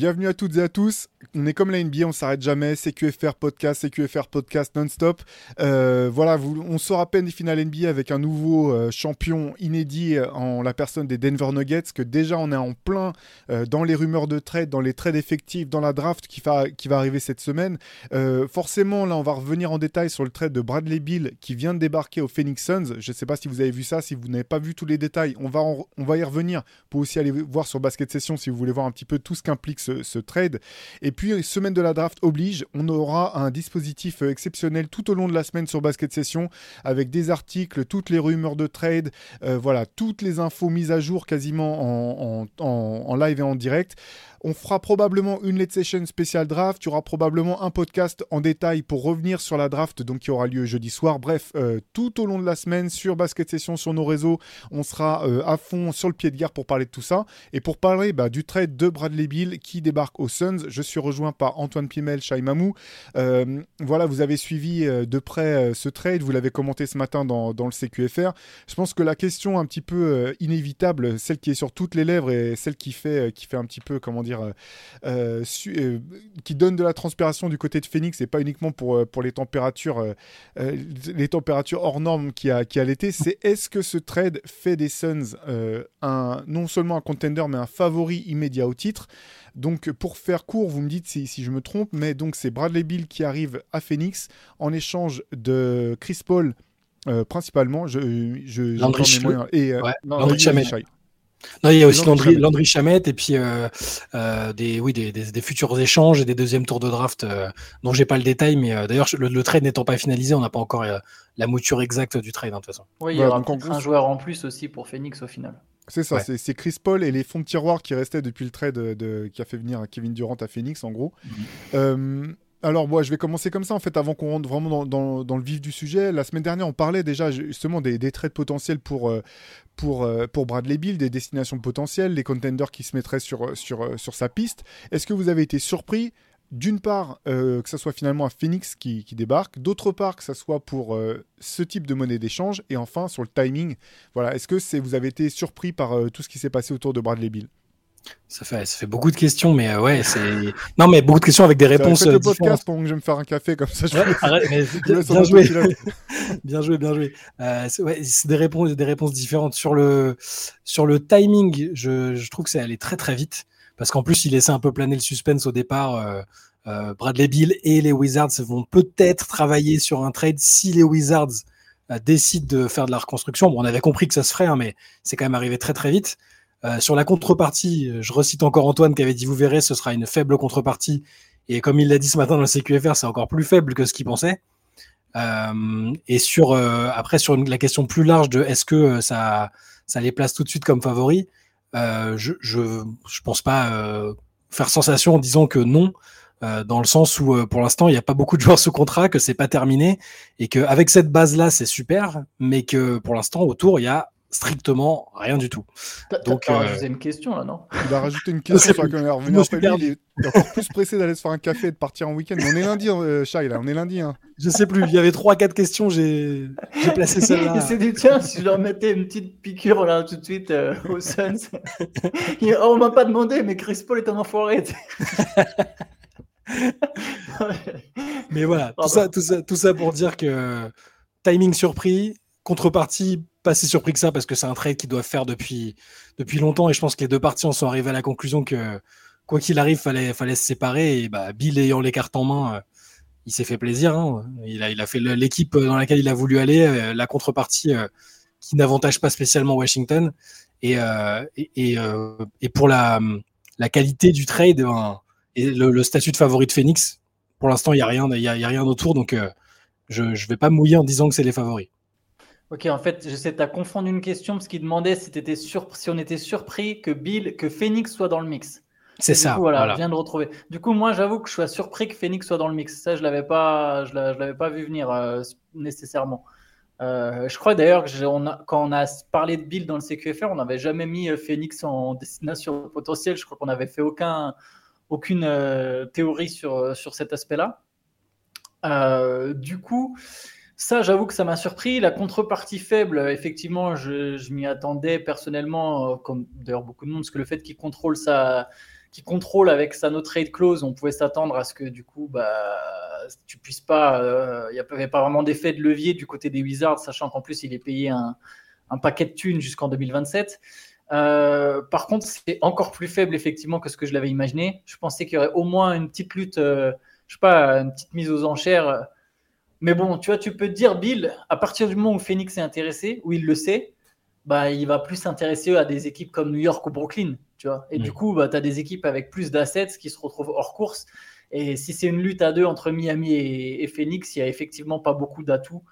Bienvenue à toutes et à tous. On est comme la NBA, on s'arrête jamais. CQFR podcast, CQFR podcast non-stop. Euh, voilà, vous, on sort à peine des finales NBA avec un nouveau euh, champion inédit euh, en la personne des Denver Nuggets. Que déjà on est en plein dans les rumeurs de trade, dans les trades effectifs, dans la draft qui va, arriver cette semaine. Forcément, là, on va revenir en détail sur le trade de Bradley Bill qui vient de débarquer au Phoenix Suns. Je ne sais pas si vous avez vu ça, si vous n'avez pas vu tous les détails, on va, y revenir. Pour aussi aller voir sur Basket Session si vous voulez voir un petit peu tout ce qu'implique ce, ce trade. Et puis, semaine de la draft oblige, on aura un dispositif euh, exceptionnel tout au long de la semaine sur Basket Session avec des articles, toutes les rumeurs de trade, euh, voilà, toutes les infos mises à jour quasiment en, live et en direct. On fera probablement une late session spéciale draft. Il y aura probablement un podcast en détail pour revenir sur la draft, donc qui aura lieu jeudi soir. Bref, euh, tout au long de la semaine sur Basket Session, sur nos réseaux, on sera euh, à fond sur le pied de guerre pour parler de tout ça. Et pour parler bah, du trade de Bradley Bill qui débarque aux Suns, je suis rejoint par Antoine Pimel, Shai Mamou. Euh, voilà, vous avez suivi de près ce trade, vous l'avez commenté ce matin dans, le CQFR. Je pense que la question un petit peu inévitable, celle qui est sur toutes les lèvres et celle qui fait un petit peu, comment dire, euh, euh, su- euh, qui donne de la transpiration du côté de Phoenix et pas uniquement pour, pour les températures, les températures hors normes qui a, qui a l'été, c'est est-ce que ce trade fait des Suns euh, un, non seulement un contender mais un favori immédiat au titre? Donc pour faire court, vous me dites si, si je me trompe, mais donc c'est Bradley Bill qui arrive à Phoenix en échange de Chris Paul euh, principalement. Je, je, Landry j'entends mes Sch- moyens. Et euh, Ouais, Non, Landry Landry Shamet. Shai. Non, il y a aussi Landry Landry, Shamet et puis euh, euh, des, oui, des, des, des futurs échanges et des deuxièmes tours de draft euh, dont j'ai pas le détail, mais euh, d'ailleurs le, le trade n'étant pas finalisé, on n'a pas encore euh, la mouture exacte du trade hein, de toute façon. Oui, il y aura en peut-être gros, un joueur en plus aussi pour Phoenix au final. C'est ça, Ouais. c'est, Chris Paul et les fonds de tiroir qui restaient depuis le trade de, de- qui a fait venir Kevin Durant à Phoenix, en gros. Euh, alors, moi, je vais commencer comme ça, en fait, avant qu'on rentre vraiment dans, le vif du sujet. La semaine dernière, on parlait déjà justement des, des trades potentiels pour, euh, pour, euh, pour Bradley Bill, des destinations potentielles, les contenders qui se mettraient sur, sur, euh, sur sa piste. Est-ce que vous avez été surpris d'une part, que ça soit finalement un Phoenix qui, débarque, d'autre part, que ça soit pour ce type de monnaie d'échange, et enfin, sur le timing, voilà, est-ce que vous avez été surpris par tout ce qui s'est passé autour de Bradley Bill Ça fait, ça fait beaucoup de questions, mais euh, ouais, c'est non, mais beaucoup de questions avec des réponses Faites le euh, podcast pendant que je vais me faire un café, comme ça je Ouais, arrête, mais bien, bien joué, bien joué, bien joué. Euh, c'est ouais, des réponses, des réponses différentes sur le sur le timing. Je, je trouve que c'est allé très très vite parce qu'en plus il laissait un peu planer le suspense au départ. euh, euh, Bradley Bill et les Wizards vont peut-être travailler sur un trade si les Wizards euh, décident de faire de la reconstruction. Bon, on avait compris que ça se ferait, hein, mais c'est quand même arrivé très très vite. Euh, sur la contrepartie, euh, je recite encore Antoine qui avait dit vous verrez, ce sera une faible contrepartie. Et comme il l'a dit ce matin dans le CQFR, c'est encore plus faible que ce qu'il pensait. Euh, et après sur la question plus large de est-ce que ça les place tout de suite comme favoris, je, je pense pas faire sensation en disant que non, dans le sens où pour l'instant il n'y a pas beaucoup de joueurs sous contrat, que c'est pas terminé et que avec cette base là c'est super, mais que pour l'instant autour il y a strictement rien du tout. Donc, euh, rajouté une question là, non? Il a rajouté une question sur va Je revenir après. Lui, il est encore plus pressé d'aller se faire un café et de partir en week-end. Mais on est lundi, euh, Shai, là, on est lundi. Hein. Je sais plus, il y avait trois quatre questions, j'ai placé celle-là. Il s'est dit, tiens, si je leur mettais une petite piqûre là tout de suite euh, aux Suns. Il- oh, on m'a pas demandé, mais Chris Paul est un enfoiré. Mais voilà, tout ça, tout, ça, tout ça pour dire que timing surpris, contrepartie pas si surpris que ça parce que c'est un trade qu'ils doivent faire depuis, longtemps et je pense que les deux parties en sont arrivées à la conclusion que quoi qu'il arrive, fallait, fallait se séparer et bah, Bill ayant les cartes en main, euh, il s'est fait plaisir. hein. Il, a, fait l'équipe dans laquelle il a voulu aller, euh, la contrepartie euh, qui n'avantage pas spécialement Washington et, pour la, qualité du trade ben, et le, statut de favori de Phoenix, pour l'instant, il n'y a, rien- y a, rien autour, donc je ne vais pas mouiller en disant que c'est les favoris. Ok, en fait, j'essaie de confondu une question parce qu'il demandait si, on était surpris que Bill, que Phoenix soit dans le mix. C'est du ça. coup, voilà, voilà. je viens de retrouver. Du coup, moi, j'avoue que je suis surpris que Phoenix soit dans le mix. Ça, je l'avais pas, je l'a- je l'avais pas vu venir euh, nécessairement. Euh, je crois d'ailleurs que on a- quand on a parlé de Bill dans le CQFR, on n'avait jamais mis euh, Phoenix en destination potentielle. Je crois qu'on n'avait fait aucun, aucune euh, théorie sur, sur cet aspect-là. Du coup, ça, j'avoue que ça m'a surpris. La contrepartie faible, euh, effectivement, je, m'y attendais personnellement, euh, comme d'ailleurs beaucoup de monde, parce que le fait qu'il contrôle contrôle avec sa no trade clause, on pouvait s'attendre à ce que du coup, bah, tu puisses pas, euh, il n'y avait pas vraiment d'effet de levier du côté des Wizards, sachant qu'en plus il est payé un, un paquet de thunes jusqu'en 2027. Euh, par contre, c'est encore plus faible effectivement que ce que je l'avais imaginé. Je pensais qu'il y aurait au moins une petite lutte, euh, je sais pas, une petite mise aux enchères. Mais bon, tu vois, tu peux te dire, Bill, à partir du moment où Phoenix est intéressé, où il le sait, bah, il va plus s'intéresser à des équipes comme New York ou Brooklyn, tu vois. Et Mm. du coup, bah, tu as des équipes avec plus d'assets qui se retrouvent hors course. Et si c'est une lutte à deux entre Miami et, et Phoenix, il n'y a effectivement pas beaucoup d'atouts.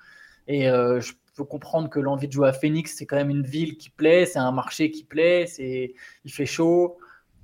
Et euh, je peux comprendre que l'envie de jouer à Phoenix, c'est quand même une ville qui plaît, c'est un marché qui plaît, c'est, il fait chaud.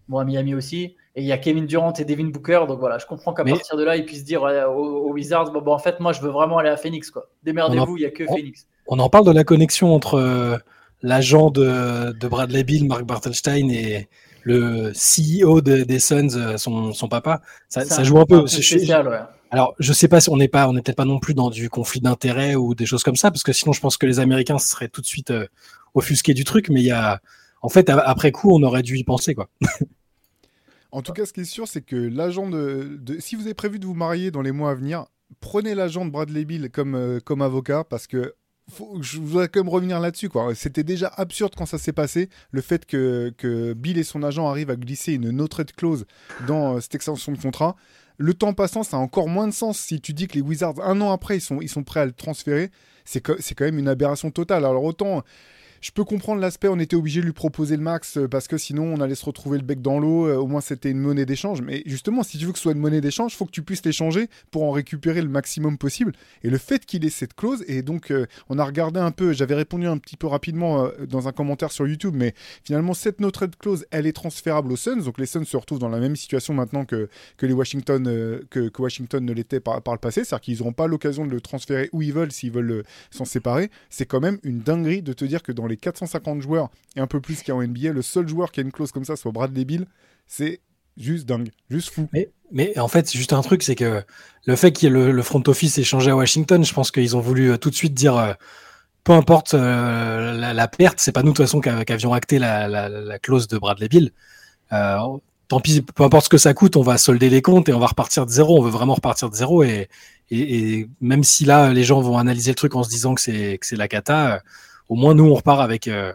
Bon, à Miami aussi. Et il y a Kevin Durant et Devin Booker. Donc voilà, je comprends qu'à Mais- partir de là, ils puissent dire aux, aux Wizards bon, bon, en fait, moi, je veux vraiment aller à Phoenix. quoi. Démerdez-vous, il n'y a que on- Phoenix. On en parle de la connexion entre euh, l'agent de, de Bradley Bill, Mark Bartelstein, et le CEO de- des Suns, euh, son, son papa. Ça, joue un peu. Je suis- spécial, ouais. Alors, je sais pas si on n'est pas, on n'est peut-être pas non plus dans du conflit d'intérêts ou des choses comme ça, parce que sinon, je pense que les Américains seraient tout de suite euh, offusqués du truc. Mais il y a, en fait, après coup, on aurait dû y penser, quoi. En tout cas, ce qui est sûr, c'est que l'agent de, de- Si vous avez prévu de vous marier dans les mois à venir, prenez l'agent de Bradley Bill comme, euh, comme avocat parce que. faut- je voudrais quand même revenir là-dessus. quoi. C'était déjà absurde quand ça s'est passé. Le fait que, que Bill et son agent arrivent à glisser une no trade clause dans euh, cette extension de contrat. Le temps passant, ça a encore moins de sens si tu dis que les Wizards, un an après, ils sont, ils sont prêts à le transférer. C'est quand même une aberration totale. Alors autant, je peux comprendre l'aspect, on était obligé de lui proposer le max euh, parce que sinon on allait se retrouver le bec dans l'eau. euh, Au moins c'était une monnaie d'échange. Mais justement, si tu veux que ce soit une monnaie d'échange, il faut que tu puisses l'échanger pour en récupérer le maximum possible. Et le fait qu'il ait cette clause, et donc euh, on a regardé un peu, j'avais répondu un petit peu rapidement dans un commentaire sur YouTube, mais finalement cette no trade clause, elle est transférable aux Suns. Donc les Suns se retrouvent dans la même situation maintenant que, que les Washington, que, Washington ne l'était par, par le passé. C'est-à-dire qu'ils n'auront pas l'occasion de le transférer où ils veulent s'ils veulent s'en séparer. C'est quand même une dinguerie de te dire que dans les 450 joueurs et un peu plus qu'il y en NBA, le seul joueur qui a une clause comme ça soit Bradley Bill. C'est juste dingue, juste fou. Mais, en fait, juste un truc, c'est que le fait ait le, le front office échangé à Washington, je pense qu'ils ont voulu euh, tout de suite dire, euh, peu importe euh, la, perte, c'est pas nous de toute façon qu'a- qu'avions acté la, la- la clause de Bradley Bill. Tant pis, peu importe ce que ça coûte, on va solder les comptes et on va repartir de zéro. On veut vraiment repartir de zéro et, et, même si là les gens vont analyser le truc en se disant que c'est que la cata, au moins nous on repart avec euh,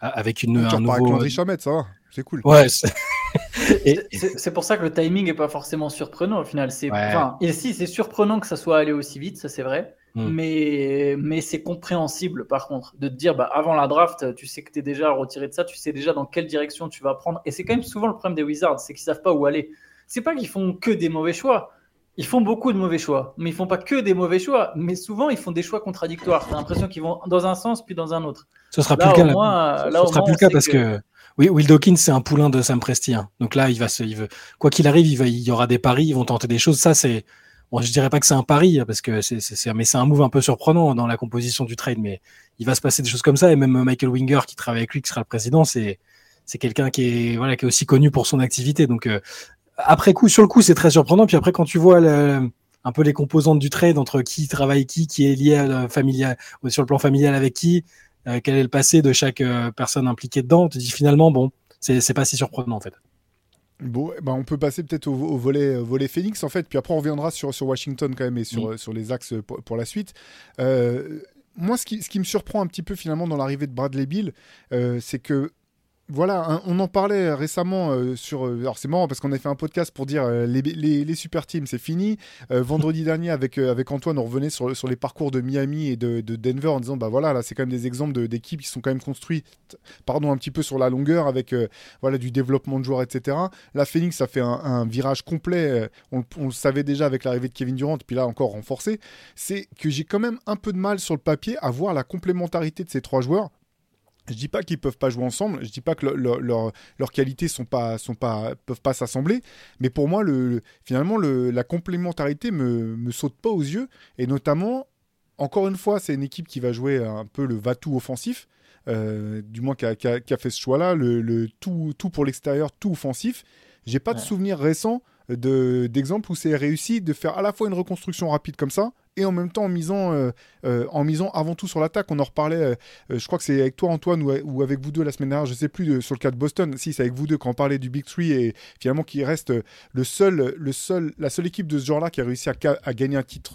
avec une tu un avec nouveau. Shamet, ça va, c'est cool. Ouais. c'est- et- C'est c'est pour ça que le timing est pas forcément surprenant au final. C'est Ouais. enfin, et si c'est surprenant que ça soit allé aussi vite, ça c'est vrai. Hmm. Mais mais c'est compréhensible par contre de te dire bah avant la draft, tu sais que tu es déjà retiré de ça, tu sais déjà dans quelle direction tu vas prendre. Et c'est quand même souvent le problème des Wizards, c'est qu'ils savent pas où aller. C'est pas qu'ils font que des mauvais choix. Ils font beaucoup de mauvais choix, mais ils font pas que des mauvais choix. Mais souvent, ils font des choix contradictoires. T'as l'impression qu'ils vont dans un sens puis dans un autre. Ce sera Là, plus le cas. moins, Ce- là, ce sera moins, plus le cas parce que, oui, Will Dawkins c'est un poulain de Sam Presti. hein. Donc là, il va se, il veut, quoi qu'il arrive, il, va, il y aura des paris, ils vont tenter des choses. Ça, c'est, bon, je dirais pas que c'est un pari hein, parce que c'est- mais c'est un move un peu surprenant dans la composition du trade. Mais il va se passer des choses comme ça. Et même Michael Winger qui travaille avec lui, qui sera le président, c'est, c'est quelqu'un qui est, voilà, qui est aussi connu pour son activité. Donc euh, après coup, sur le coup, c'est très surprenant. Puis après, quand tu vois le- un peu les composantes du trade entre qui travaille qui, qui est lié à la familiale, sur le plan familial avec qui, euh, quel est le passé de chaque euh, personne impliquée dedans, te dis finalement, bon, c'est pas si surprenant en fait. Bon, eh ben, on peut passer peut-être au, au volet, au volet Phoenix en fait, puis après on reviendra sur, sur Washington quand même et sur, euh, sur les axes pour, pour la suite. Euh, moi, ce qui, ce qui me surprend un petit peu finalement dans l'arrivée de Bradley Bill, euh, c'est que voilà, hein, on en parlait récemment euh, sur. euh, alors c'est marrant parce qu'on a fait un podcast pour dire euh, les, les, les super teams c'est fini. Euh, vendredi dernier avec, euh, avec Antoine on revenait sur, sur les parcours de Miami et de, de Denver en disant bah voilà là c'est quand même des exemples de- d'équipes qui sont quand même construites pardon un petit peu sur la longueur avec euh, voilà du développement de joueurs etc. Là Phoenix a fait un, un virage complet. euh, on, on le savait déjà avec l'arrivée de Kevin Durant puis là encore renforcé. C'est que j'ai quand même un peu de mal sur le papier à voir la complémentarité de ces trois joueurs Je dis pas qu'ils peuvent pas jouer ensemble, je dis pas que leur, leurs qualités sont pas sont pas peuvent pas s'assembler, mais pour moi le, finalement le, la complémentarité me me saute pas aux yeux et notamment encore une fois c'est une équipe qui va jouer un peu le va-tout offensif, euh, du moins qui a, fait ce choix-là, le, le, tout tout pour l'extérieur, tout offensif. J'ai pas ouais. de souvenir récent de d'exemple où c'est réussi de faire à la fois une reconstruction rapide comme ça et en même temps en misant, euh, euh, en misant avant tout sur l'attaque. On en reparlait, euh, je crois que c'est avec toi Antoine ou, ou, avec vous deux la semaine dernière, je sais plus, de, sur le cas de Boston, si c'est avec vous deux quand on parlait du Big Three et finalement qui reste le seul, le seul, la seule équipe de ce genre-là qui a réussi à, à gagner un titre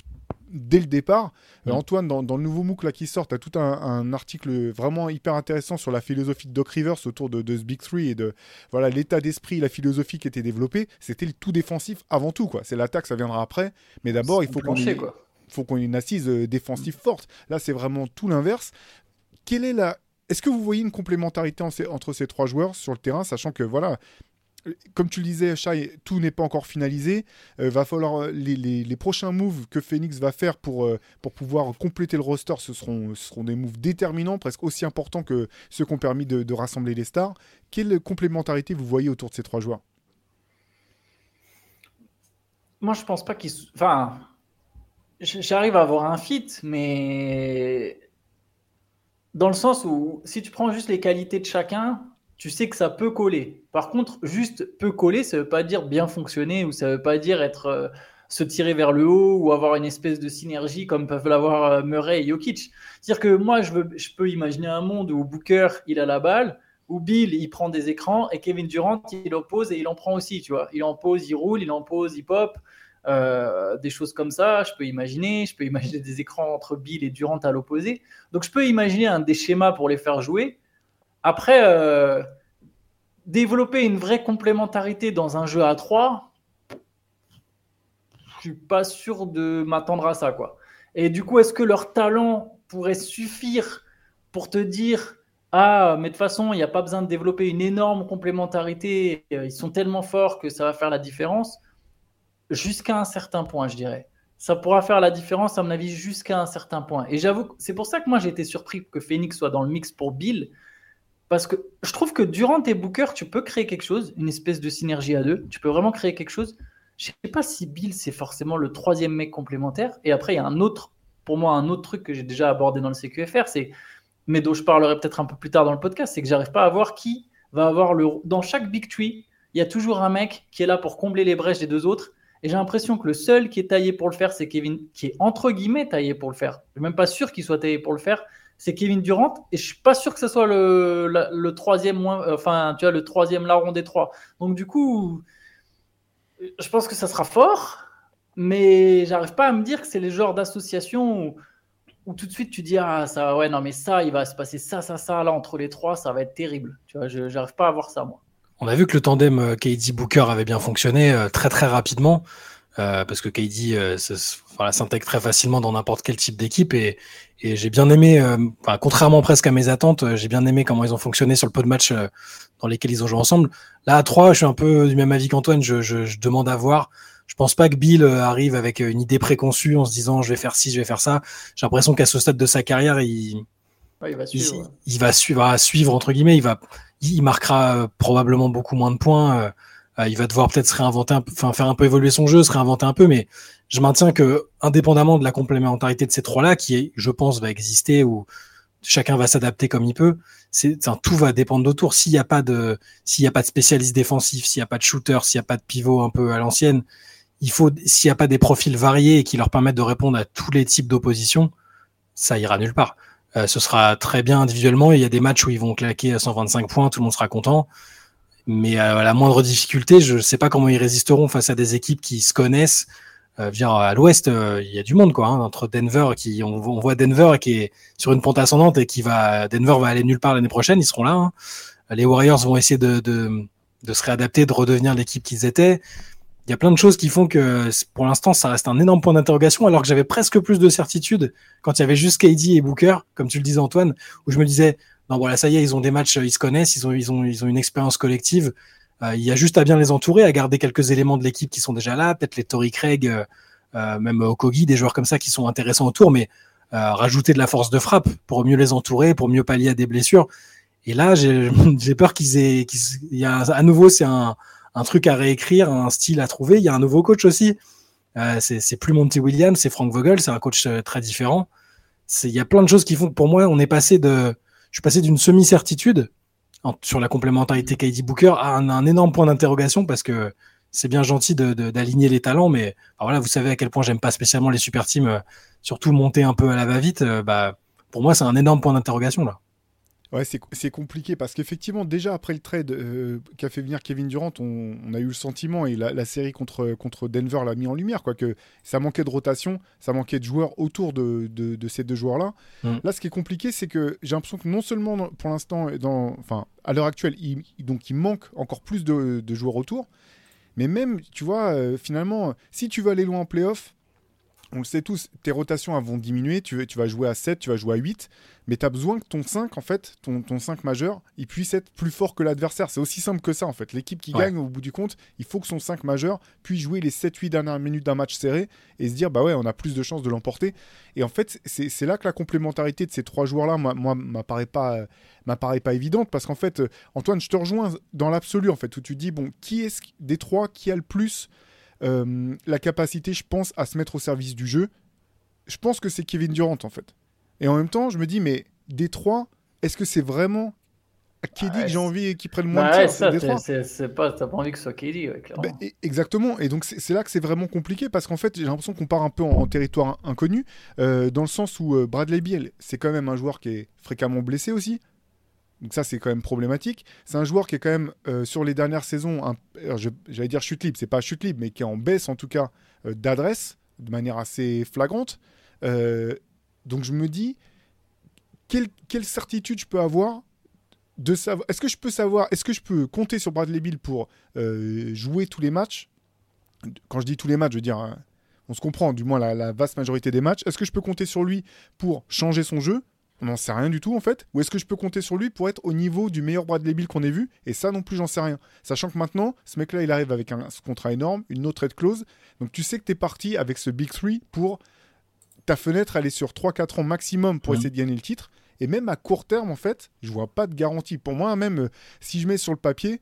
dès le départ. Mmh. Antoine, dans, dans, le nouveau MOOC là, qui sort, tu as tout un, un, article vraiment hyper intéressant sur la philosophie de Doc Rivers autour de, de ce Big Three et de voilà l'état d'esprit, la philosophie qui était développée. C'était le tout défensif avant tout. quoi. C'est l'attaque, ça viendra après. Mais d'abord, il faut qu'on ait, faut qu'on ait une assise euh, défensive forte. Là, c'est vraiment tout l'inverse. Quelle est la... Est-ce que vous voyez une complémentarité entre ces trois joueurs sur le terrain, sachant que voilà, comme tu le disais, Shai, tout n'est pas encore finalisé. Euh, va falloir les, prochains moves que Phoenix va faire pour, euh, pour pouvoir compléter le roster. Ce seront, seront des moves déterminants, presque aussi importants que ceux qui ont permis de, de, rassembler les stars. Quelle complémentarité vous voyez autour de ces trois joueurs? Moi, je pense pas qu'ils. Enfin, j'arrive à avoir un fit, mais dans le sens où si tu prends juste les qualités de chacun, tu sais que ça peut coller. Par contre, juste peut coller, ça ne veut pas dire bien fonctionner ou ça ne veut pas dire euh, se tirer vers le haut ou avoir une espèce de synergie comme peuvent l'avoir euh, Murray et Jokic. C'est-à-dire que moi, je, je peux imaginer un monde où Booker, il a la balle, où Bill, il prend des écrans et Kevin Durant, il oppose et il en prend aussi, tu vois. Il en pose, il roule, il en pose, il pop. Euh, des choses comme ça, je peux imaginer. Je peux imaginer des écrans entre Bill et Durant à l'opposé. Donc, je peux imaginer un des schémas pour les faire jouer. Après, euh, développer une vraie complémentarité dans un jeu à 3, je suis pas sûr de m'attendre à ça. quoi. Et du coup, est-ce que leur talent pourrait suffire pour te dire ah, mais de toute façon, il n'y a pas besoin de développer une énorme complémentarité. Ils sont tellement forts que ça va faire la différence. Jusqu'à un certain point, je dirais. Ça pourra faire la différence, à mon avis, jusqu'à un certain point. Et j'avoue, c'est pour ça que moi, j'ai été surpris que Phoenix soit dans le mix pour Bill. Parce que je trouve que durant tes bookers, tu peux créer quelque chose, une espèce de synergie à deux. Tu peux vraiment créer quelque chose. Je sais pas si Bill, c'est forcément le troisième mec complémentaire. Et après, il y a un autre, pour moi, un autre truc que j'ai déjà abordé dans le CQFR, c'est, mais dont je parlerai peut-être un peu plus tard dans le podcast, c'est que j'arrive pas à voir qui va avoir le. Dans chaque Big Tree, il y a toujours un mec qui est là pour combler les brèches des deux autres. Et j'ai l'impression que le seul qui est taillé pour le faire, c'est Kevin, qui est entre guillemets taillé pour le faire. Je suis même pas sûr qu'il soit taillé pour le faire c'est Kevin Durant et je suis pas sûr que ce soit le, troisième euh, enfin tu vois le troisième larron des trois. Donc du coup, je pense que ça sera fort, mais j'arrive pas à me dire que c'est les genres d'association où, où, tout de suite tu dis ah ça ouais non mais ça il va se passer ça ça ça là entre les trois ça va être terrible. Tu vois, j'arrive pas à voir ça moi. On a vu que le tandem euh, KD Booker avait bien fonctionné euh, très très rapidement. Euh, parce que KD euh, voilà, s'intègre très facilement dans n'importe quel type d'équipe et, et j'ai bien aimé, euh, enfin, contrairement presque à mes attentes, j'ai bien aimé comment ils ont fonctionné sur le peu de matchs dans lesquels ils ont joué ensemble. Là, à 3, je suis un peu du même avis qu'Antoine, je, je, je, demande à voir. Je pense pas que Bill arrive avec une idée préconçue en se disant je vais faire ci, je vais faire ça. J'ai l'impression qu'à ce stade de sa carrière, il, ouais, il, va, suivre, il, ouais. il va suivre, va suivre entre guillemets. Il va, il marquera probablement beaucoup moins de points. Euh, il va devoir peut-être se réinventer, un peu, enfin faire un peu évoluer son jeu, se réinventer un peu, mais je maintiens que indépendamment de la complémentarité de ces trois-là, qui je pense, va exister ou chacun va s'adapter comme il peut. C'est, tout va dépendre d'autour. S'il n'y a pas de, s'il y a pas de spécialiste défensif, s'il n'y a pas de shooter, s'il n'y a pas de pivot un peu à l'ancienne, s'il n'y a pas des profils variés qui leur permettent de répondre à tous les types d'opposition, ça ira nulle part. Euh, ce sera très bien individuellement. Il y a des matchs où ils vont claquer à 125 points, tout le monde sera content. Mais à la moindre difficulté, je ne sais pas comment ils résisteront face à des équipes qui se connaissent. Euh, à l'ouest, euh, il y a du monde, quoi. Hein, entre Denver, qui on, on, voit Denver qui est sur une pente ascendante et qui va, Denver va aller nulle part l'année prochaine. Ils seront là. Hein. Les Warriors vont essayer de, de, de se réadapter, de redevenir l'équipe qu'ils étaient. Il y a plein de choses qui font que pour l'instant, ça reste un énorme point d'interrogation, alors que j'avais presque plus de certitude quand il y avait juste KD et Booker, comme tu le disais Antoine, où je me disais, non voilà ça y est ils ont des matchs ils se connaissent ils ont une expérience collective. Euh, il y a juste à bien les entourer à garder quelques éléments de l'équipe qui sont déjà là peut-être les Tory Craig euh, euh, même Okogi des joueurs comme ça qui sont intéressants autour mais euh, rajouter de la force de frappe pour mieux les entourer pour mieux pallier à des blessures. Et là, j'ai peur qu'ils aient, qu'il y a à nouveau, c'est un, un, truc à réécrire, un style à trouver. Il y a un nouveau coach aussi. Euh, c'est plus Monty Williams, c'est Frank Vogel, c'est un coach euh, très différent. Il y a plein de choses qui font que pour moi, on est passé de, je suis passé d'une semi-certitude sur la complémentarité KD Booker à un, un énorme point d'interrogation parce que c'est bien gentil d'aligner les talents, mais voilà, vous savez à quel point j'aime pas spécialement les super teams, euh, surtout monter un peu à la va-vite. bah, pour moi, c'est un énorme point d'interrogation là. Ouais, c'est compliqué parce qu'effectivement, déjà après le trade euh, qu'a fait venir Kevin Durant, on, a eu le sentiment, et la, série contre, contre Denver l'a mis en lumière, quoi, que ça manquait de rotation, ça manquait de joueurs autour de, de, ces deux joueurs-là. Mm. Là, ce qui est compliqué, c'est que j'ai l'impression que non seulement pour l'instant, enfin, à l'heure actuelle, il, donc il manque encore plus de, de, joueurs autour, mais même, tu vois, euh, finalement, si tu veux aller loin en playoff, on le sait tous, tes rotations vont diminuer, tu, tu vas jouer à 7, tu vas jouer à 8, mais tu as besoin que ton 5, en fait, ton, ton 5 majeur, il puisse être plus fort que l'adversaire. C'est aussi simple que ça, en fait. L'équipe qui gagne, au bout du compte, il faut que son 5 majeur puisse jouer les 7-8 dernières minutes d'un match serré et se dire, bah ouais, on a plus de chances de l'emporter. Et en fait, c'est là que la complémentarité de ces trois joueurs-là, moi, moi m'apparaît pas, m'apparaît pas évidente, parce qu'en fait, Antoine, je te rejoins dans l'absolu, en fait, où tu dis, bon, qui est des trois qui a le plus euh, la capacité, je pense, à se mettre au service du jeu? Je pense que c'est Kevin Durant, en fait. Et en même temps, je me dis, mais des trois, est-ce que c'est vraiment à KD que j'ai envie qu'il prenne moins de tirs C'est pas, t'as pas envie que ce soit KD, ben, exactement. Et donc c'est là que c'est vraiment compliqué parce qu'en fait j'ai l'impression qu'on part un peu en, territoire inconnu dans le sens où euh, Bradley Beal, c'est quand même un joueur qui est fréquemment blessé aussi. Donc ça, c'est quand même problématique. C'est un joueur qui est quand même, euh, sur les dernières saisons, j'allais dire chute libre, c'est pas chute libre, mais qui est en baisse en tout cas euh, d'adresse, de manière assez flagrante. Euh, donc je me dis, quelle, quelle, certitude je peux avoir de savoir... Est-ce que je peux savoir, est-ce que je peux compter sur Bradley Bill pour jouer tous les matchs? Quand je dis tous les matchs, je veux dire, hein, on se comprend, du moins la, la vaste majorité des matchs. Est-ce que je peux compter sur lui pour changer son jeu? On n'en sait rien du tout en fait. Ou est-ce que je peux compter sur lui pour être au niveau du meilleur Bradley Bill qu'on ait vu? Et ça non plus, j'en sais rien. Sachant que maintenant, ce mec-là, il arrive avec un contrat énorme, une autre trade clause. Donc tu sais que tu es parti avec ce Big 3 pour ta fenêtre aller sur 3-4 ans maximum pour essayer de gagner le titre. Et même à court terme, en fait, je vois pas de garantie. Pour moi, même euh, si je mets sur le papier,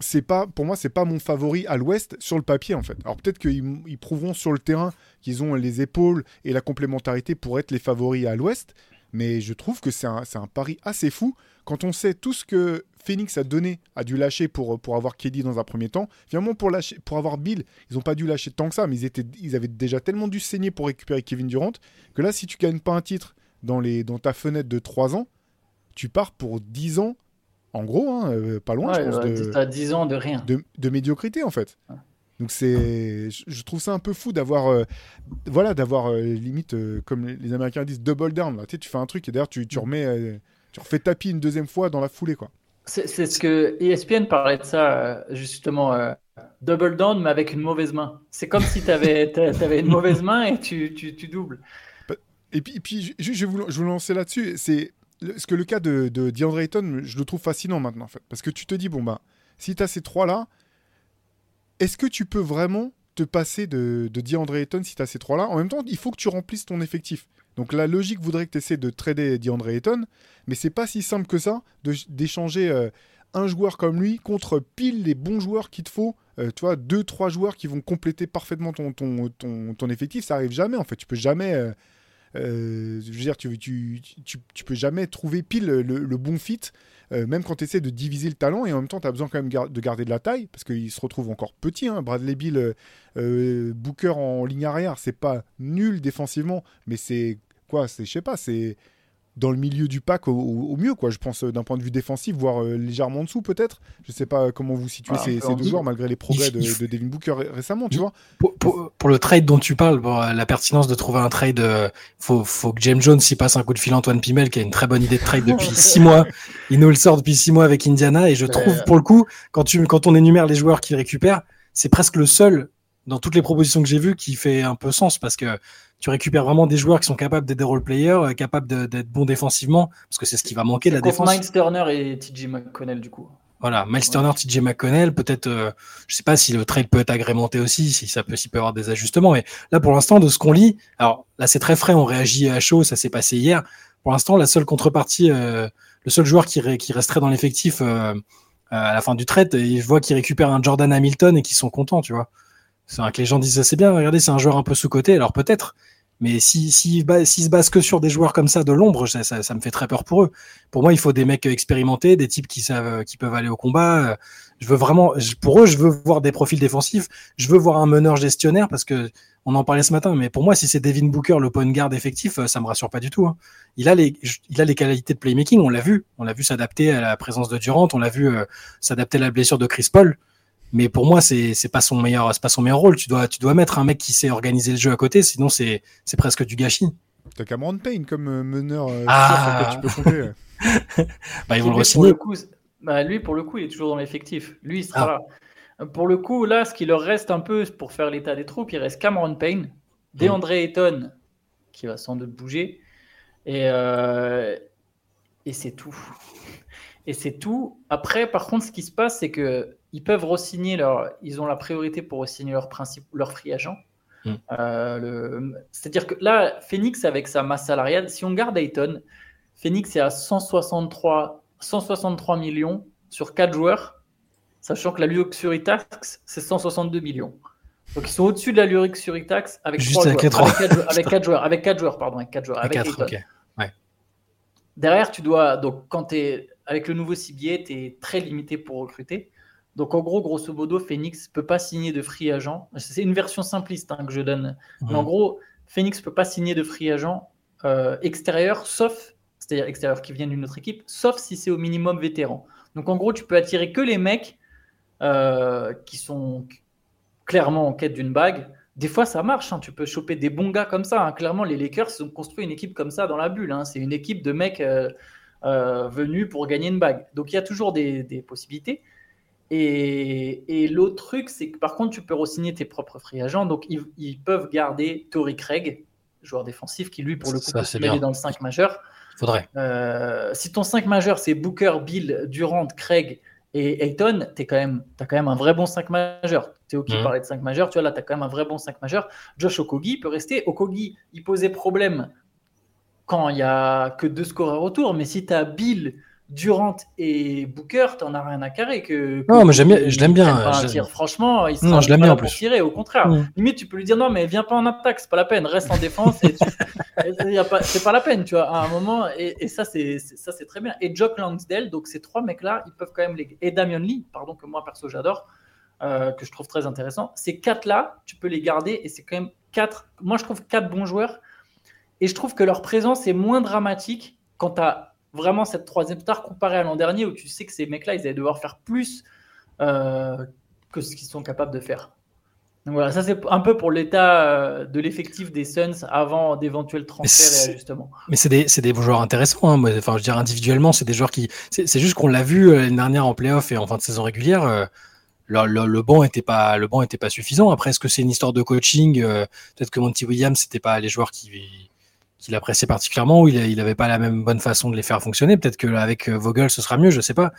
c'est pas pour moi c'est pas mon favori à l'ouest sur le papier en fait. Alors peut-être qu'ils prouveront sur le terrain qu'ils ont les épaules et la complémentarité pour être les favoris à l'ouest, mais je trouve que c'est un, pari assez fou quand on sait tout ce que Phoenix a donné, a dû lâcher pour, pour avoir Kelly dans un premier temps. Finalement, pour, lâcher, pour avoir Bill, ils n'ont pas dû lâcher tant que ça, mais ils, étaient, ils avaient déjà tellement dû saigner pour récupérer Kevin Durant que là, si tu gagnes pas un titre dans, les, dans ta fenêtre de 3 ans, tu pars pour 10 ans, en gros, hein, euh, pas loin, je pense. de, 10 ans de rien. De, médiocrité, en fait. Donc c'est, je trouve ça un peu fou d'avoir, euh, voilà, d'avoir euh, limite euh, comme les Américains disent double down. Tu, sais, tu fais un truc et d'ailleurs tu, tu remets, tu refais tapis une deuxième fois dans la foulée quoi. C'est ce que ESPN parlait de ça justement. double down mais avec une mauvaise main. C'est comme si tu avais, avais, une mauvaise main et tu, tu, tu doubles. Et puis, et puis je, je, vais vous, je vous lancer là-dessus. C'est ce que le cas de, de DeAndre Ayton, je le trouve fascinant maintenant en fait. Parce que tu te dis, bon bah, si tu as ces trois-là, est-ce que tu peux vraiment te passer de, de DeAndre Ayton si tu as ces trois-là? En même temps, il faut que tu remplisses ton effectif. Donc la logique voudrait que tu essaies de trader DeAndre Ayton, mais c'est pas si simple que ça d'échanger euh, un joueur comme lui contre pile les bons joueurs qu'il te faut. Euh, tu vois, deux, trois joueurs qui vont compléter parfaitement ton, ton, ton, effectif, ça arrive jamais en fait. Tu peux jamais. Euh, tu, peux jamais trouver pile le bon fit même quand tu essaies de diviser le talent, et en même temps, tu as besoin quand même de garder de la taille, parce qu'il se retrouve encore petit. Hein. Bradley Bill, Booker en ligne arrière, c'est pas nul défensivement, mais c'est quoi C'est, je sais pas, c'est dans le milieu du pack au, mieux, quoi. Je pense euh, d'un point de vue défensif, voire euh, légèrement en dessous peut-être. Je sais pas comment vous situez ah, ces, deux joueurs malgré les progrès de, Devin Booker récemment, tu vois. Pour, le trade dont tu parles, la pertinence de trouver un trade, euh, faut, faut que James Jones s'y passe un coup de fil Antoine Pimel qui a une très bonne idée de trade depuis six mois. Il nous le sort depuis six mois avec Indiana et je trouve pour le coup, quand tu quand on énumère les joueurs qu'il récupère, c'est presque le seul dans toutes les propositions que j'ai vues qui fait un peu sens parce que tu récupères vraiment des joueurs qui sont capables d'être des role players, euh, capables d'être bons défensivement, parce que c'est ce qui va manquer la défense. Miles Turner et TJ McConnell du coup. Voilà, Miles Turner, TJ McConnell, peut-être, euh, je sais pas si le trade peut être agrémenté aussi, si ça peut, s'il peut y avoir des ajustements, mais là pour l'instant de ce qu'on lit, alors là c'est très frais, on réagit à chaud, ça s'est passé hier. Pour l'instant, la seule contrepartie euh, le seul joueur qui, qui resterait dans l'effectif à la fin du trade, je vois qu'ils récupèrent un Jordan Hamilton et qu'ils sont contents, tu vois. C'est que les gens disent c'est bien, regardez, c'est un joueur un peu sous-côté, alors peut-être. Mais s'ils si, si, se basent que sur des joueurs comme ça de l'ombre, ça, ça, me fait très peur pour eux. Pour moi, il faut des mecs expérimentés, des types qui savent, qui peuvent aller au combat. Je veux vraiment, pour eux, je veux voir des profils défensifs. Je veux voir un meneur gestionnaire parce que on en parlait ce matin. Mais pour moi, si c'est Devin Booker, le point guard effectif, ça me rassure pas du tout. Hein. Il a les, il a les qualités de playmaking. On l'a vu. On l'a vu s'adapter à la présence de Durant. On l'a vu euh, s'adapter à la blessure de Chris Paul. Mais pour moi, c'est c'est pas son meilleur, c'est pas son meilleur rôle. Tu dois tu dois mettre un mec qui sait organiser le jeu à côté, sinon c'est c'est presque du gâchis. T'as Cameron Payne comme euh, meneur. Euh, ah. tu peux compter. bah ils vont le signer. Bah, lui pour le coup, il est toujours dans l'effectif. Lui, il sera ah. là. Pour le coup, là, ce qui leur reste un peu pour faire l'état des troupes, il reste Cameron Payne, mm. DeAndre Ayton, qui va sans doute bouger, et euh, et c'est tout. Et c'est tout. Après, par contre, ce qui se passe, c'est que ils peuvent re-signer leur, ils ont la priorité pour re-signer leur principe, leur free agent. Hmm. Euh, c'est-à-dire que là, Phoenix avec sa masse salariale, si on garde Ayton, Phoenix est à 163, 163 millions sur 4 joueurs, sachant que la luxury tax c'est 162 millions. Donc ils sont au-dessus de la luxury tax avec Juste avec, joueurs, avec, 4 joueurs, avec 4 joueurs, pardon, avec 4 joueurs, avec Derrière, tu dois donc quand tu es avec le nouveau CBA, tu es très limité pour recruter. Donc en gros, grosso modo, Phoenix peut pas signer de free agent. C'est une version simpliste hein, que je donne. Mais en gros, Phoenix peut pas signer de free agent euh, extérieur, sauf, c'est-à-dire extérieur qui vient d'une autre équipe, sauf si c'est au minimum vétéran. Donc en gros, tu peux attirer que les mecs euh, qui sont clairement en quête d'une bague. Des fois, ça marche. Hein. Tu peux choper des bons gars comme ça. Hein. Clairement, les Lakers ont construit une équipe comme ça dans la bulle. C'est une équipe de mecs euh, venus pour gagner une bague. Donc il y a toujours des possibilités. Et, l'autre truc, c'est que par contre, tu peux re-signer tes propres free agents. Donc, ils, peuvent garder Tory Craig, joueur défensif, qui lui, pour le coup, peut se mêler dans le 5 majeur. Faudrait. Euh, si ton 5 majeur, c'est Booker, Bill, Durant, Craig et Ayton, tu as quand même un vrai bon 5 majeur. Tu es OK mmh. parler de 5 majeur. Tu vois, là, tu as quand même un vrai bon 5 majeur. Josh Okogi peut rester. Okogi, il posait problème quand il n'y a que deux scoreurs autour. Mais si tu as Bill, Durant et Booker, t'en as rien à carrer que. non, mais j'aime je l'aime bien. Franchement, il non, je l'aime bien en plus. Tirer, au contraire, mm. limite, tu peux lui dire non, mais viens pas en attaque, c'est pas la peine, reste en défense. c'est pas la peine, tu vois, à un moment. Et, ça, c'est ça, c'est très bien. Et Jock Lansdale, donc ces trois mecs-là, ils peuvent quand même les. Et Damian Lee, pardon, que moi perso j'adore, euh, que je trouve très intéressant. Ces quatre-là, tu peux les garder et c'est quand même quatre. Moi, je trouve quatre bons joueurs. Et je trouve que leur présence est moins dramatique quand tu as vraiment cette troisième star comparée à l'an dernier où tu sais que ces mecs-là, ils allaient devoir faire plus euh, que ce qu'ils sont capables de faire. Donc voilà, ça c'est un peu pour l'état euh, de l'effectif des Suns avant d'éventuels transferts et ajustements. Mais c'est des, des, joueurs intéressants. Hein. Enfin, je veux dire, individuellement, c'est des joueurs qui. C'est juste qu'on l'a vu euh, l'année dernière en playoff et en fin de saison régulière. le, le, banc était pas le banc était pas suffisant. Après, est-ce que c'est une histoire de coaching Peut-être que Monty Williams, c'était pas les joueurs qui qu'il appréciait particulièrement ou il n'avait pas la même bonne façon de les faire fonctionner. Peut-être qu'avec euh, Vogel, ce sera mieux, je sais pas.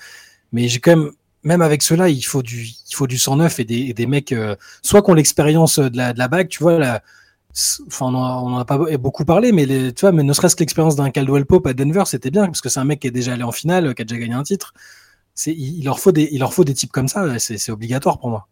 Mais j'ai quand même, même avec cela, il faut du, il faut du sang neuf et des, des mecs, euh, soit qu'on l'expérience de la, de la bague, tu vois, la, enfin, on en, a pas beaucoup parlé, mais tu vois, mais ne serait-ce que l'expérience d'un Caldwell Pope à Denver, c'était bien parce que c'est un mec qui est déjà allé en finale, qui a déjà gagné un titre. Il, leur faut des, il leur faut des types comme ça, c'est obligatoire pour moi.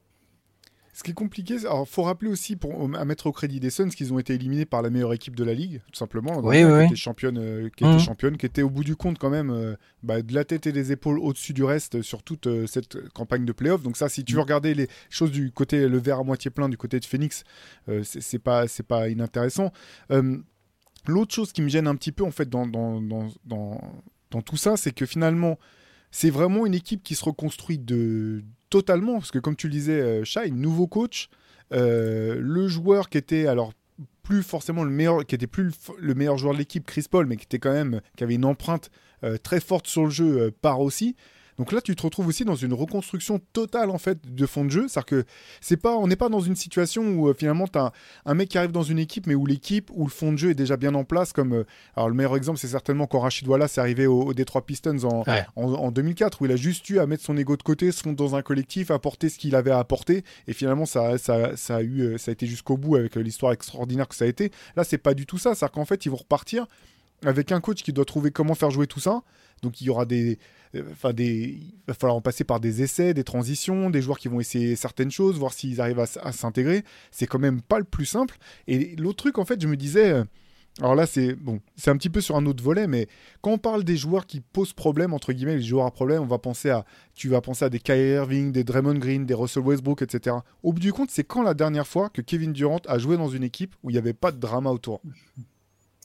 Ce qui est compliqué, alors faut rappeler aussi pour à mettre au crédit des Suns qu'ils ont été éliminés par la meilleure équipe de la ligue, tout simplement. Oui, oui, qui était championne, euh, qui était championne, qui était au bout du compte quand même euh, bah, de la tête et des épaules au-dessus du reste sur toute euh, cette campagne de playoff. Donc ça, si tu veux mhm. regarder les choses du côté le verre à moitié plein du côté de Phoenix, c'est pas c'est pas inintéressant. L'autre chose qui me gêne un petit peu en fait dans, dans, dans, dans, dans tout ça, c'est que finalement c'est vraiment une équipe qui se reconstruit de totalement, parce que comme tu le disais, euh, Shai, nouveau coach, euh, le joueur qui était alors plus forcément le meilleur, qui était plus le, meilleur joueur de l'équipe, Chris Paul, mais qui était quand même, qui avait une empreinte euh, très forte sur le jeu, part aussi. Donc là, tu te retrouves aussi dans une reconstruction totale en fait de fond de jeu. C'est-à-dire que c'est pas, on n'est pas dans une situation où euh, finalement tu as un, mec qui arrive dans une équipe, mais où l'équipe, où le fond de jeu est déjà bien en place. Comme euh, alors le meilleur exemple, c'est certainement quand Rachid Wallace est arrivé au, Detroit Pistons en, en, 2004, où il a juste eu à mettre son ego de côté, se fondre dans un collectif, apporter ce qu'il avait à apporter, et finalement ça, ça, ça a eu, euh, ça a été jusqu'au bout avec l'histoire extraordinaire que ça a été. Là, c'est pas du tout ça. C'est-à-dire qu'en fait, ils vont repartir avec un coach qui doit trouver comment faire jouer tout ça. Donc il y aura des, euh, enfin des, il va falloir en passer par des essais, des transitions, des joueurs qui vont essayer certaines choses, voir s'ils arrivent à, s'intégrer. C'est quand même pas le plus simple. Et l'autre truc, en fait, je me disais. Euh, alors là, c'est bon, c'est un petit peu sur un autre volet, mais quand on parle des joueurs qui posent problème entre guillemets, les joueurs à problème, on va penser à, tu vas penser à des Kyrie Irving, des Draymond Green, des Russell Westbrook, etc. Au bout du compte, c'est quand la dernière fois que Kevin Durant a joué dans une équipe où il n'y avait pas de drama autour?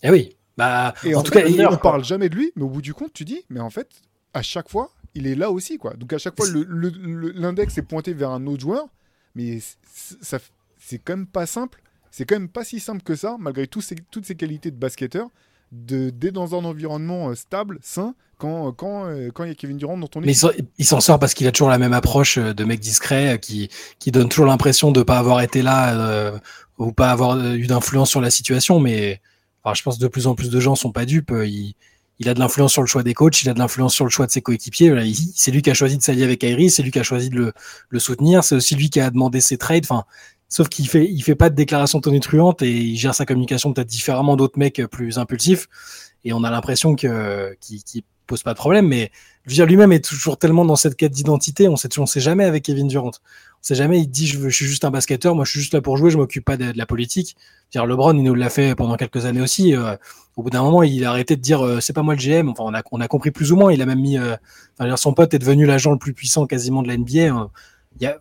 Eh oui, bah en, tout cas, on parle jamais de lui, mais au bout du compte, tu dis, mais en fait, à chaque fois, il est là aussi, quoi. Donc à chaque fois, l'index est pointé vers un autre joueur, mais ça, c'est quand même pas simple c'est quand même pas si simple que ça, malgré toutes ces qualités de basketteur, d'être dans un environnement euh, stable, sain, quand, quand, euh, quand il y a Kevin Durant dans ton équipe. Mais il s'en sort parce qu'il a toujours la même approche euh, de mec discret qui, qui donne toujours l'impression de ne pas avoir été là ou pas avoir eu d'influence sur la situation. Mais je pense que de plus en plus de gens sont pas dupes. Il, il a de l'influence sur le choix des coachs, il a de l'influence sur le choix de ses coéquipiers. C'est lui qui a choisi de s'allier avec Kyrie, c'est lui qui a choisi de le, soutenir, c'est aussi lui qui a demandé ses trades. Enfin, Sauf qu'il fait, il fait pas de déclaration tonitruante et il gère sa communication peut-être différemment d'autres mecs plus impulsifs. Et on a l'impression que, qu'il, pose pas de problème. Mais lui-même est toujours tellement dans cette quête d'identité. On sait, on sait jamais avec Kevin Durant. Sait jamais. Il dit, je, suis juste un basketteur. Moi, je suis juste là pour jouer. Je m'occupe pas de, la politique. Dire LeBron, il nous l'a fait pendant quelques années aussi. Euh, au bout d'un moment, il a arrêté de dire, euh, c'est pas moi le GM. Enfin, on a, a compris plus ou moins. Il a même mis, euh, enfin, son pote est devenu l'agent le plus puissant quasiment de la NBA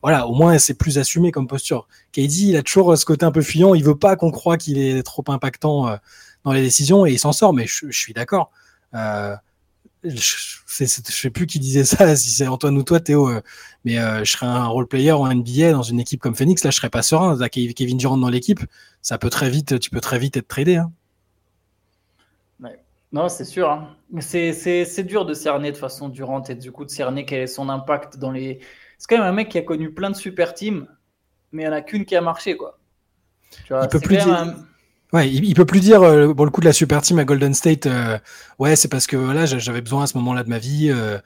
voilà, au moins c'est plus assumé comme posture. KD, il a toujours ce côté un peu fuyant, il veut pas qu'on croit qu'il est trop impactant dans les décisions et il s'en sort, mais je, suis d'accord. Euh, je, je, sais plus qui disait ça, si c'est Antoine ou toi, Théo, euh, mais je serais un role player en NBA dans une équipe comme Phoenix, là je serais pas serein. Là, Kevin Durant dans l'équipe, ça peut très vite, tu peux très vite être tradé. Hein. Non, c'est sûr. Hein. C'est dur de cerner de façon Durant et du coup de cerner quel est son impact dans les c'est quand même un mec qui a connu plein de super teams, mais il n'y en a qu'une qui a marché, quoi. il peut plus dire... Ouais, il, peut plus dire euh, le coup de la super team à Golden State. Euh, ouais, c'est parce que voilà, j'avais besoin à ce moment-là de ma vie. Euh,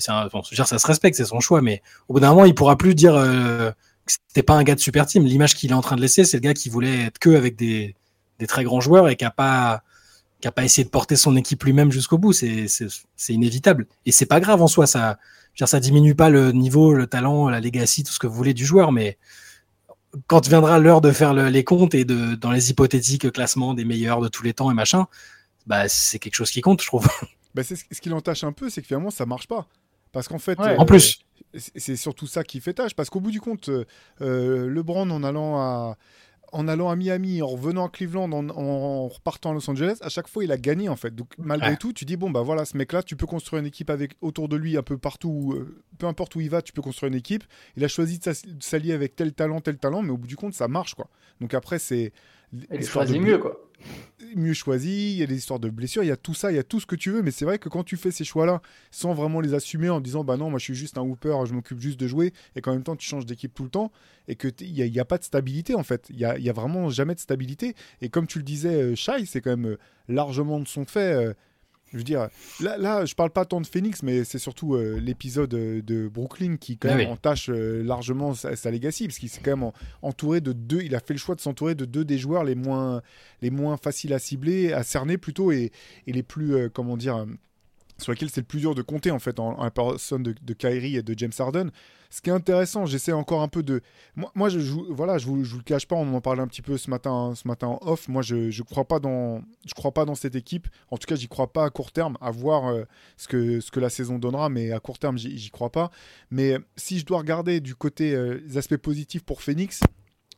c'est un, bon, ça se respecte, c'est son choix, mais au bout d'un moment, il pourra plus dire que c'était pas un gars de super team. L'image qu'il est en train de laisser, c'est le gars qui voulait être que avec des, des très grands joueurs et qui a pas qui a pas essayé de porter son équipe lui-même jusqu'au bout. C'est inévitable et c'est pas grave en soi. Ça ça diminue pas le niveau, le talent, la legacy, tout ce que vous voulez du joueur, mais quand viendra l'heure de faire les comptes et de dans les hypothétiques classements des meilleurs de tous les temps et machin, bah c'est quelque chose qui compte, je trouve. Bah c'est ce qui l'entache un peu, c'est que finalement ça marche pas. Parce qu'en fait, en plus, c'est surtout ça qui fait tâche. Parce qu'au bout du compte, euh, euh LeBron en allant à en allant à Miami, en revenant à Cleveland, en, repartant à Los Angeles, à chaque fois il a gagné en fait. Donc malgré tout, tu dis bon bah voilà, ce mec-là, tu peux construire une équipe avec autour de lui un peu partout, euh, peu importe où il va, tu peux construire une équipe. Il a choisi de s'allier avec tel talent, tel talent, mais au bout du compte, ça marche quoi. Donc après c'est il choisit mieux quoi mieux choisi, il y a des histoires de blessures, il y a tout ça, il y a tout ce que tu veux, mais c'est vrai que quand tu fais ces choix-là sans vraiment les assumer en disant bah non, moi je suis juste un hooper, je m'occupe juste de jouer, et qu'en même temps tu changes d'équipe tout le temps, et qu'il n'y a, a, pas de stabilité en fait, il n'y a, y a, vraiment jamais de stabilité, et comme tu le disais, euh, Shai, c'est quand même euh, largement de son fait. Euh, je veux dire, là, là, je parle pas tant de Phoenix, mais c'est surtout euh, l'épisode euh, de Brooklyn qui quand ah même entache euh, largement sa, legacy, parce qu'il s'est quand même entouré de deux. Il a fait le choix de s'entourer de deux des joueurs les moins, les moins faciles à cibler, à cerner plutôt, et, et les plus, comment dire, sur lesquels c'est le plus dur de compter en fait en, la personne de, de, Kyrie et de James Harden. Ce qui est intéressant, j'essaie encore un peu de. Moi, moi je, voilà, je vous, je vous le cache pas, on en parlait un petit peu ce matin, ce matin en off. Moi, je, je crois pas dans, je crois pas dans cette équipe. En tout cas, j'y crois pas à court terme. À voir euh, ce que ce que la saison donnera, mais à court terme, j'y crois pas. Mais si je dois regarder du côté euh, des aspects positifs pour Phoenix,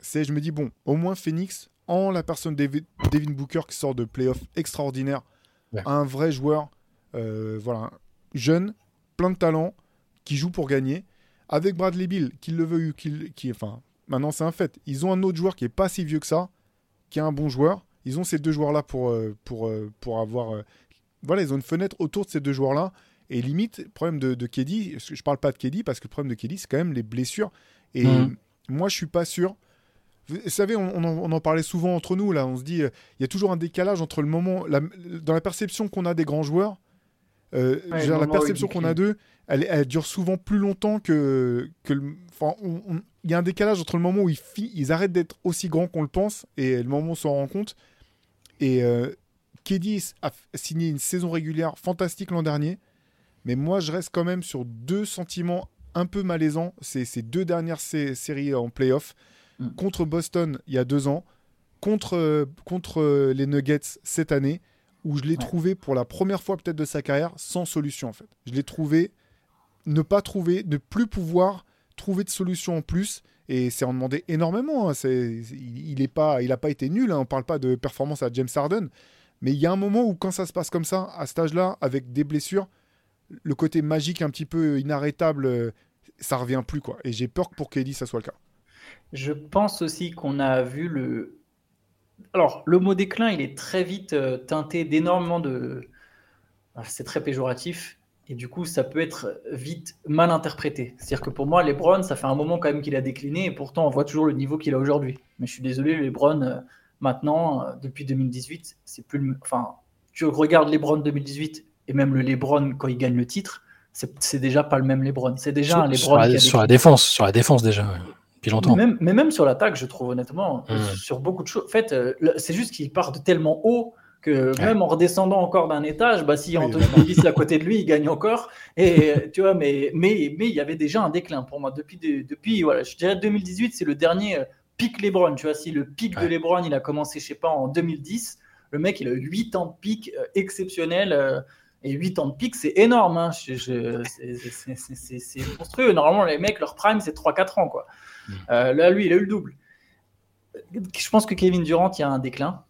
c'est je me dis bon, au moins Phoenix en la personne de Devin Booker qui sort de playoff extraordinaire, un vrai joueur, voilà, jeune, plein de talent, qui joue pour gagner avec Bradley Bill, qu'il le veuille ou qu'il. Qui, enfin, maintenant c'est un fait. Ils ont un autre joueur qui est pas si vieux que ça, qui est un bon joueur. Ils ont ces deux joueurs-là pour, euh, pour, euh, pour avoir. Euh, voilà, ils ont une fenêtre autour de ces deux joueurs-là. Et limite, le problème de, de Keddy, je parle pas de Keddy parce que le problème de Keddy, c'est quand même les blessures. Et moi, je suis pas sûr. Vous savez, on, en, parlait souvent entre nous, là. On se dit, il y a toujours un décalage entre le moment. dans la perception qu'on a des grands joueurs, la perception qu'on a d'eux, elle, dure souvent plus longtemps que. que il y a un décalage entre le moment où ils, ils arrêtent d'être aussi grands qu'on le pense et le moment où on s'en rend compte. Et euh, Kedis a signé une saison régulière fantastique l'an dernier, mais moi je reste quand même sur deux sentiments un peu malaisants. C'est ces deux dernières séries en playoff. Mm. Contre Boston il y a deux ans, contre, contre les Nuggets cette année, où je l'ai trouvé pour la première fois peut-être de sa carrière sans solution en fait. Je l'ai trouvé ne pas trouver, ne plus pouvoir trouver de solution en plus. Et c'est en demander énormément. Hein. il n'a pas, il pas été nul. Hein. On ne parle pas de performance à James Harden. Mais il y a un moment où, quand ça se passe comme ça, à cet âge-là, avec des blessures, le côté magique un petit peu inarrêtable, euh, ça revient plus. quoi. Et j'ai peur que pour KD, ça soit le cas. Je pense aussi qu'on a vu le. Alors, le mot déclin, il est très vite euh, teinté d'énormément de. Ah, c'est très péjoratif. Et du coup, ça peut être vite mal interprété. C'est-à-dire que pour moi, LeBron, ça fait un moment quand même qu'il a décliné, et pourtant, on voit toujours le niveau qu'il a aujourd'hui. Mais je suis désolé, LeBron, euh, maintenant, euh, depuis 2018, c'est plus le... Enfin, tu regardes LeBron 2018, et même le LeBron quand il gagne le titre, c'est déjà pas le même LeBron. C'est déjà un LeBron sur la, sur la défense, sur la défense déjà. Depuis longtemps. Mais même, mais même sur l'attaque, je trouve honnêtement, mmh. sur beaucoup de choses. En fait, euh, c'est juste qu'il part de tellement haut que même en redescendant encore d'un étage, bah, si Anthony Davis est à côté de lui, il gagne encore. Et tu vois, mais, mais, mais il y avait déjà un déclin pour moi. Depuis, depuis voilà, je dirais 2018, c'est le dernier euh, pic LeBron. Tu vois, si le pic de LeBron, il a commencé, je sais pas, en 2010, le mec, il a eu 8 ans de pic euh, exceptionnel. Euh, et 8 ans de pic, c'est énorme. Hein. c'est monstrueux. Normalement, les mecs, leur prime, c'est 3-4 ans. Quoi. Mm. là, lui, il a eu le double. Je pense que Kevin Durant, il y a un déclin.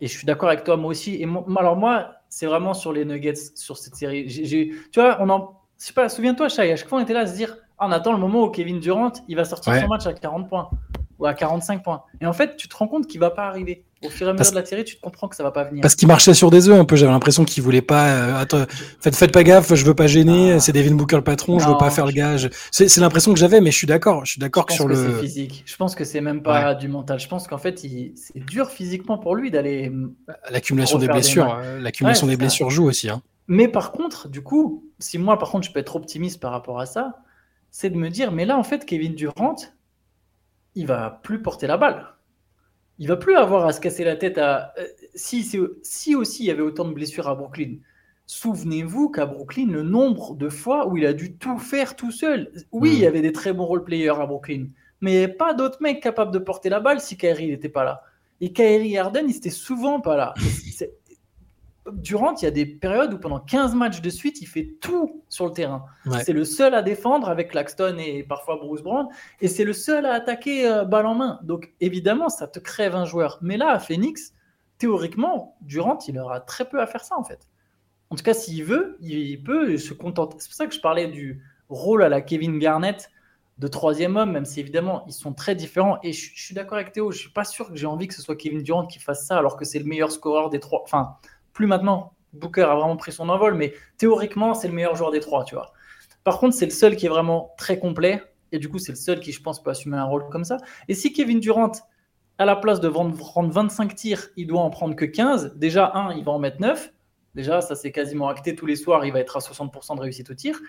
Et je suis d'accord avec toi, moi aussi. Et alors moi, c'est vraiment sur les Nuggets, sur cette série. tu vois, on en, je sais pas, souviens-toi, Chai, à chaque fois on était là à se dire, ah, on attend le moment où Kevin Durant, il va sortir son match à 40 points ou à 45 points. Et en fait, tu te rends compte qu'il va pas arriver. Au fur et à mesure de la série, tu te comprends que ça va pas venir. Parce qu'il marchait sur des œufs un peu. J'avais l'impression qu'il voulait pas. Euh, attends, faites, faites pas gaffe, je veux pas gêner. Ah. C'est Devin Booker le patron, je veux pas faire le gage. C'est l'impression que j'avais, mais je suis d'accord. Je suis d'accord que sur que le. physique. Je pense que c'est même pas du mental. Je pense qu'en fait, c'est dur physiquement pour lui d'aller. L'accumulation des blessures, euh, l'accumulation des blessures joue aussi. Hein. Mais par contre, du coup, si moi, par contre, je peux être optimiste par rapport à ça, c'est de me dire, mais là, en fait, Kevin Durant, il va plus porter la balle il va plus avoir à se casser la tête à. Euh, si, si aussi il y avait autant de blessures à Brooklyn, souvenez-vous qu'à Brooklyn, le nombre de fois où il a dû tout faire tout seul. Oui, il y hmm. avait des très bons role-players à Brooklyn, mais pas d'autres mecs capables de porter la balle si Kyrie n'était pas là. Et Kyrie Harden, il n'était souvent pas là. Durant, il y a des périodes où pendant 15 matchs de suite, il fait tout sur le terrain. C'est le seul à défendre avec Claxton et parfois Bruce Brown. Et c'est le seul à attaquer euh, balle en main. Donc évidemment, ça te crève un joueur. Mais là, à Phoenix, théoriquement, Durant, il aura très peu à faire ça en fait. En tout cas, s'il veut, il peut se contenter. C'est pour ça que je parlais du rôle à la Kevin Garnett de troisième homme, même si évidemment ils sont très différents. Et je, suis d'accord avec Théo, je suis pas sûr que j'ai envie que ce soit Kevin Durant qui fasse ça alors que c'est le meilleur scoreur des trois. Enfin, plus maintenant. Booker a vraiment pris son envol, mais théoriquement, c'est le meilleur joueur des trois, tu vois. Par contre, c'est le seul qui est vraiment très complet, et du coup, c'est le seul qui, je pense, peut assumer un rôle comme ça. Et si Kevin Durant, à la place de prendre 25 tirs, il doit en prendre que 15, déjà, un, il va en mettre 9. Déjà, ça c'est quasiment acté tous les soirs, il va être à 60% de réussite au tir.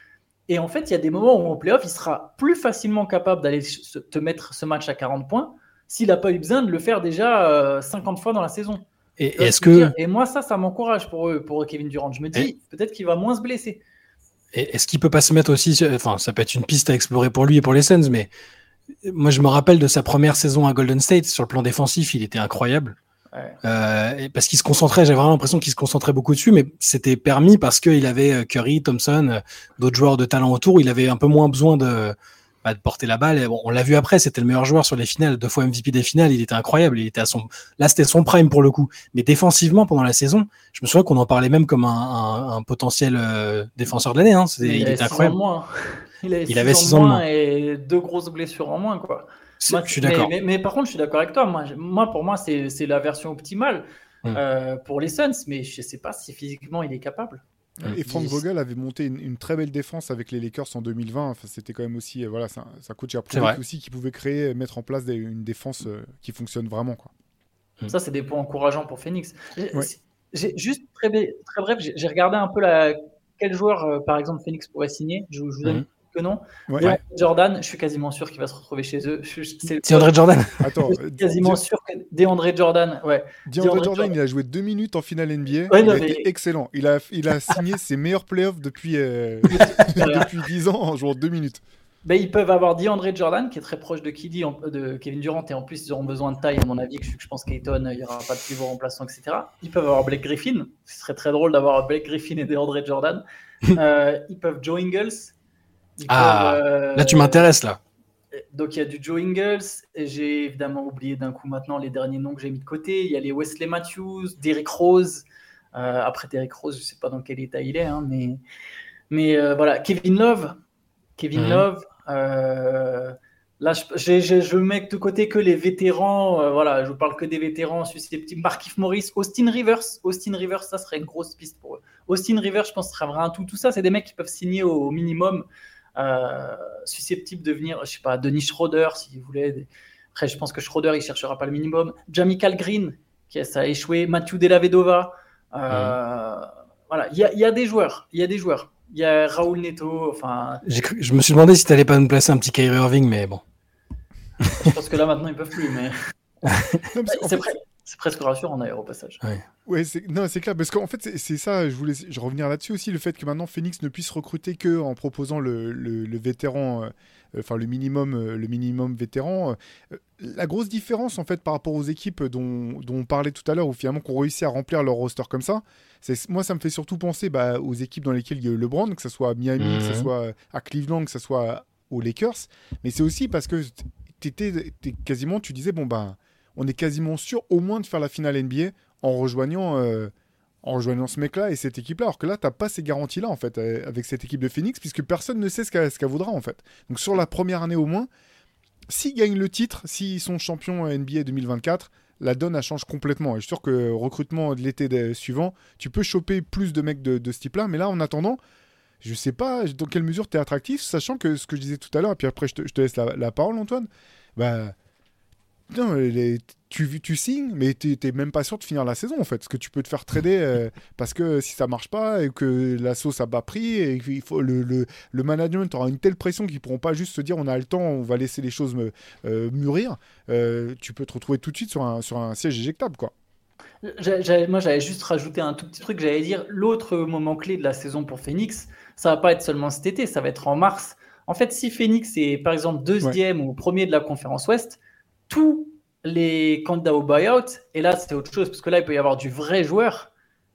Et en fait, il y a des moments où en playoff, il sera plus facilement capable d'aller te mettre ce match à 40 points s'il n'a pas eu besoin de le faire déjà 50 euh, fois dans la saison. Et, est-ce que... et moi, ça, ça m'encourage pour, pour Kevin Durant. Je me dis, peut-être qu'il va moins se blesser. Est-ce qu'il peut pas se mettre aussi, enfin, ça peut être une piste à explorer pour lui et pour les Suns, mais moi, je me rappelle de sa première saison à Golden State. Sur le plan défensif, il était incroyable. Euh, parce qu'il se concentrait, j'avais vraiment l'impression qu'il se concentrait beaucoup dessus, mais c'était permis parce qu'il avait euh, Curry, Thompson, euh, d'autres joueurs de talent autour. Il avait un peu moins besoin de, de porter la balle. bon, on l'a vu après, c'était le meilleur joueur sur les finales, deux fois MVP des finales, il était incroyable, il était à son, là c'était son prime pour le coup. Mais défensivement pendant la saison, je me souviens qu'on en parlait même comme un, potentiel euh, défenseur de l'année. Hein. il, était incroyable. Il, avait six ans de moins et deux grosses blessures en moins quoi. je suis d'accord. Mais, par contre, je suis d'accord avec toi. Moi, moi pour moi, c'est la version optimale hum. euh, pour les Suns, mais je ne sais pas si physiquement il est capable. Et Frank Vogel avait monté une, très belle défense avec les Lakers en 2020. Enfin, c'était quand même aussi, euh, voilà, ça, ça coach a prouvé aussi qu'il pouvait créer, mettre en place une défense euh, qui fonctionne vraiment. Quoi. Mm. Ça, c'est des points encourageants pour Phoenix. J'ai juste très, très bref, j'ai regardé un peu la, quel joueur, euh, par exemple, Phoenix pourrait signer. Je, vous donne mm. Que non. Ouais. Jordan, je suis quasiment sûr qu'il va se retrouver chez eux. C'est- André Jordan. Attends, je suis quasiment sûr que DeAndre Jordan, ouais. DeAndre DeAndre Jordan, Jordan. il a joué deux minutes en finale NBA. Ouais, il non, a mais- été excellent. Il a, il a signé ses meilleurs playoffs depuis, euh, depuis 10 ans en jouant deux minutes. Ben, ils peuvent avoir DeAndre Jordan, qui est très proche de KD, en- de Kevin Durant, et en plus, ils auront besoin de taille, à mon avis, que je, que je pense qu'Ayton, il n'y aura pas de pivot remplaçant, etc. Ils peuvent avoir Blake Griffin, ce serait très drôle d'avoir Blake Griffin et DeAndre Jordan. Euh, ils peuvent Joe Ingles. Ils Ah, peuvent, euh, Là, tu m'intéresses, là. Donc il y a du Joe Ingles, j'ai évidemment oublié d'un coup maintenant les derniers noms que j'ai mis de côté. Il y a les Wesley Matthews, Derrick Rose. Euh, après Derrick Rose, je sais pas dans quel état il est, hein, mais, mais euh, voilà. Kevin Love. Kevin Mhm. Love. euh, là, je, j'ai- je mets de côté que les vétérans. euh, voilà, je parle que des vétérans susceptibles. Markif Morris, Austin Rivers. Austin Rivers, ça serait une grosse piste pour eux. Austin Rivers, je pense, serait vraiment un tout. Tout ça, c'est des mecs qui peuvent signer au minimum euh, susceptibles de venir, je sais pas, Denis Schroeder, si vous voulez. Après, je pense que Schroeder, il cherchera pas le minimum. Jamichael Green, qui a, ça a échoué. Mathieu Della Vedova. Euh, Voilà, il y a, il y a des joueurs. Il y a des joueurs. Il y a Raoul Neto. Enfin, cru- Je me suis demandé si t'allais pas nous placer un petit Kyrie Irving, mais bon. je pense que là, maintenant, ils peuvent plus. Mais c'est fait, pre- c'est presque rassurant, d'ailleurs, au passage. Ouais, c'est non, c'est clair parce qu'en fait c'est- c'est ça. Je voulais je revenir là-dessus aussi le fait que maintenant Phoenix ne puisse recruter que en proposant le, le- le vétéran, euh, enfin le minimum, euh, le minimum vétéran. Euh, la grosse différence en fait par rapport aux équipes dont, dont on parlait tout à l'heure, où finalement qu'on réussit à remplir leur roster comme ça, c'est moi ça me fait surtout penser bah, aux équipes dans lesquelles il y a eu LeBron, que ce soit à Miami, que ce Mhm. soit à Cleveland, que ce soit aux Lakers, mais c'est aussi parce que t'étais t'es quasiment, tu disais bon bah on est quasiment sûr au moins de faire la finale NBA en rejoignant, euh, en rejoignant ce mec-là et cette équipe-là. Alors que là, tu n'as pas ces garanties-là, en fait, euh, avec cette équipe de Phoenix, puisque personne ne sait ce qu'elle voudra, en fait. Donc sur la première année au moins, s'ils gagnent le titre, s'ils sont champions NBA 2024, la donne, elle change complètement. Et je suis sûr que recrutement de l'été suivant, tu peux choper plus de mecs de, ce type-là. Mais là, en attendant, je sais pas dans quelle mesure tu es attractif, sachant que ce que je disais tout à l'heure, et puis après, je te, je te laisse la, la parole, Antoine. Bah, non, les- tu, tu signes, mais tu n'es même pas sûr de finir la saison en fait. Parce que tu peux te faire trader euh, parce que si ça marche pas et que la sauce a bas prix et faut le, le, le management aura une telle pression qu'ils pourront pas juste se dire on a le temps, on va laisser les choses me- euh, mûrir. euh, tu peux te retrouver tout de suite sur un, sur un siège éjectable quoi. Moi, j'avais juste rajouté un tout petit truc. J'allais dire, l'autre moment clé de la saison pour Phoenix, ça va pas être seulement cet été, ça va être en mars. En fait, si Phoenix est par exemple deuxième ou premier de la conférence Ouest, tous les candidats au buyout, et là c'est autre chose, parce que là il peut y avoir du vrai joueur,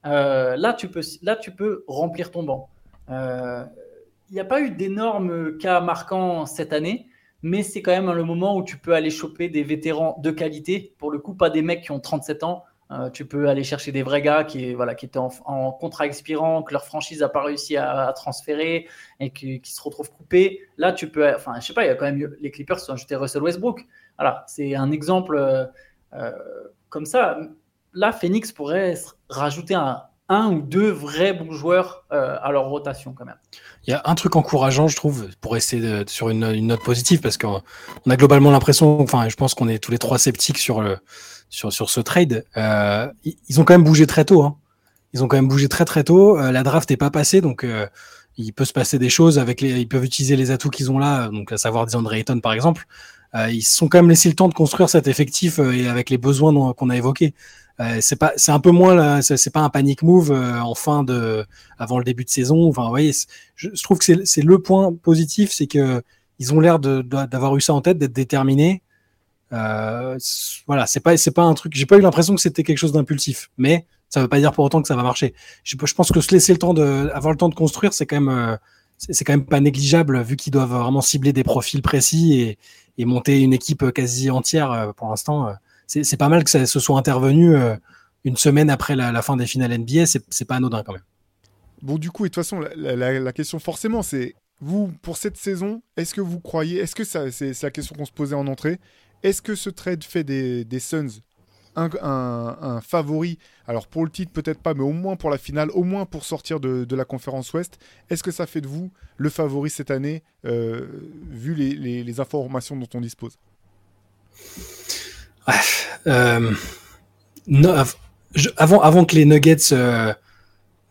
euh, là, tu peux, là tu peux remplir ton banc. Euh, Il n'y a pas eu d'énormes cas marquants cette année, mais c'est quand même le moment où tu peux aller choper des vétérans de qualité, pour le coup, pas des mecs qui ont 37 ans. Euh, tu peux aller chercher des vrais gars qui, voilà, qui étaient en, contrat expirant, que leur franchise n'a pas réussi à, transférer et qui, se retrouvent coupés. Là, tu peux. Enfin, je sais pas, il y a quand même les Clippers ont ajouté Russell Westbrook. Voilà, c'est un exemple euh, euh, comme ça. Là, Phoenix pourrait rajouter un, ou deux vrais bons joueurs euh, à leur rotation quand même. Il y a un truc encourageant, je trouve, pour essayer de, sur une, note positive, parce qu'on on a globalement l'impression, enfin, je pense qu'on est tous les trois sceptiques sur le sur, sur ce trade. Ils ont quand même bougé très tôt. Hein. Ils ont quand même bougé très très tôt. La draft n'est pas passée, donc il peut se passer des choses avec. Ils peuvent utiliser les atouts qu'ils ont là, donc à savoir DeAndre Ayton par exemple. Euh, ils se sont quand même laissé le temps de construire cet effectif euh, et avec les besoins qu'on a évoqués. Euh, c'est pas, c'est un peu moins, c'est pas un panic move en fin de, avant le début de saison. Enfin, vous voyez, je, je trouve que c'est le point positif, c'est que ils ont l'air d'avoir eu ça en tête, d'être déterminés. Euh, voilà, c'est pas, c'est pas un truc. J'ai pas eu l'impression que c'était quelque chose d'impulsif, mais ça veut pas dire pour autant que ça va marcher. Je, je pense que se laisser le temps de, avoir le temps de construire, c'est quand même, c'est quand même pas négligeable vu qu'ils doivent vraiment cibler des profils précis et, et monter une équipe quasi entière euh, pour l'instant. euh, C'est pas mal que ça se soit intervenu euh, une semaine après la, fin des finales NBA. C'est pas anodin quand même. Bon, du coup, et de toute façon, la, question forcément, c'est vous, pour cette saison, est-ce que vous croyez, est-ce que ça, c'est la question qu'on se posait en entrée, est-ce que ce trade fait des Suns un, favori. Alors pour le titre, peut-être pas, mais au moins pour la finale, au moins pour sortir de, la conférence Ouest, est-ce que ça fait de vous le favori cette année, euh, vu les, informations dont on dispose? Euh, avant, avant que les Nuggets euh,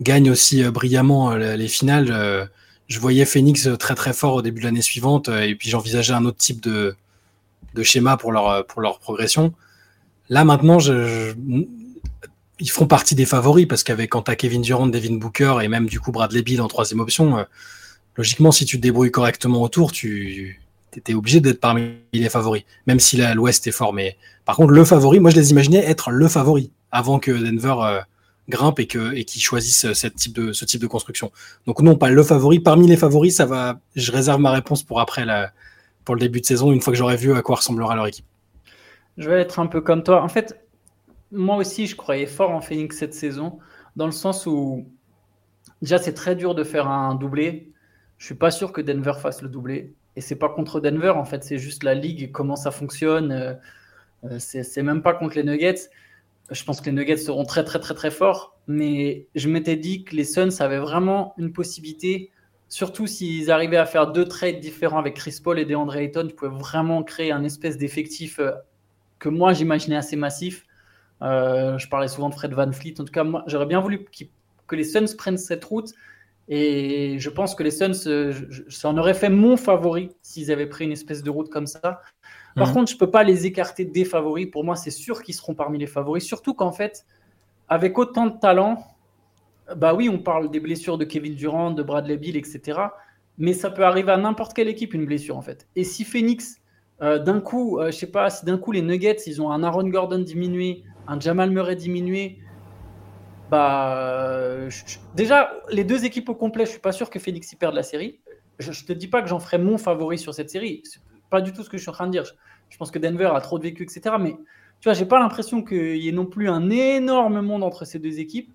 gagnent aussi brillamment les finales, je voyais Phoenix très très fort au début de l'année suivante et puis j'envisageais un autre type de, schéma pour leur progression. Là maintenant, ils font partie des favoris parce qu'avec quand tu Kevin Durant, Devin Booker et même du coup Bradley Bill en troisième option, logiquement si tu te débrouilles correctement autour, tu étais obligé d'être parmi les favoris, même si l'Ouest est fort. Mais par contre, le favori, moi je les imaginais être le favori avant que Denver grimpe et qu'ils choisissent ce type de construction. Donc non, pas le favori. Parmi les favoris, ça va. Je réserve ma réponse pour après pour le début de saison, une fois que j'aurai vu à quoi ressemblera leur équipe. Je vais être un peu comme toi. En fait, moi aussi, je croyais fort en Phoenix cette saison, dans le sens où déjà c'est très dur de faire un doublé. Je suis pas sûr que Denver fasse le doublé. Et c'est pas contre Denver, en fait, c'est juste la ligue, comment ça fonctionne. Euh, euh, c'est même pas contre les Nuggets. Je pense que les Nuggets seront très très très très forts, mais je m'étais dit que les Suns avaient vraiment une possibilité, surtout s'ils arrivaient à faire deux trades différents avec Chris Paul et DeAndre Ayton, ils pouvaient vraiment créer un espèce d'effectif euh, que moi j'imaginais assez massif. Euh, je parlais souvent de Fred Van Fleet. En tout cas, moi j'aurais bien voulu que les Suns prennent cette route. Et je pense que les Suns, ça en aurait fait mon favori s'ils avaient pris une espèce de route comme ça. Par mhm. contre, je ne peux pas les écarter des favoris. Pour moi, c'est sûr qu'ils seront parmi les favoris. Surtout qu'en fait, avec autant de talent, bah oui, on parle des blessures de Kevin Durant, de Bradley Bill, etc. Mais ça peut arriver à n'importe quelle équipe, une blessure, en fait. Et si Phoenix, euh, d'un coup, euh, je sais pas, si d'un coup les Nuggets, ils ont un Aaron Gordon diminué, un Jamal Murray diminué, bah, déjà, les deux équipes au complet, je suis pas sûr que Phoenix y perde la série. Je, ne te dis pas que j'en ferai mon favori sur cette série pas du tout ce que je suis en train de dire. Je, pense que Denver a trop de vécu, etc. Mais tu vois, j'ai pas l'impression qu'il y ait non plus un énorme monde entre ces deux équipes.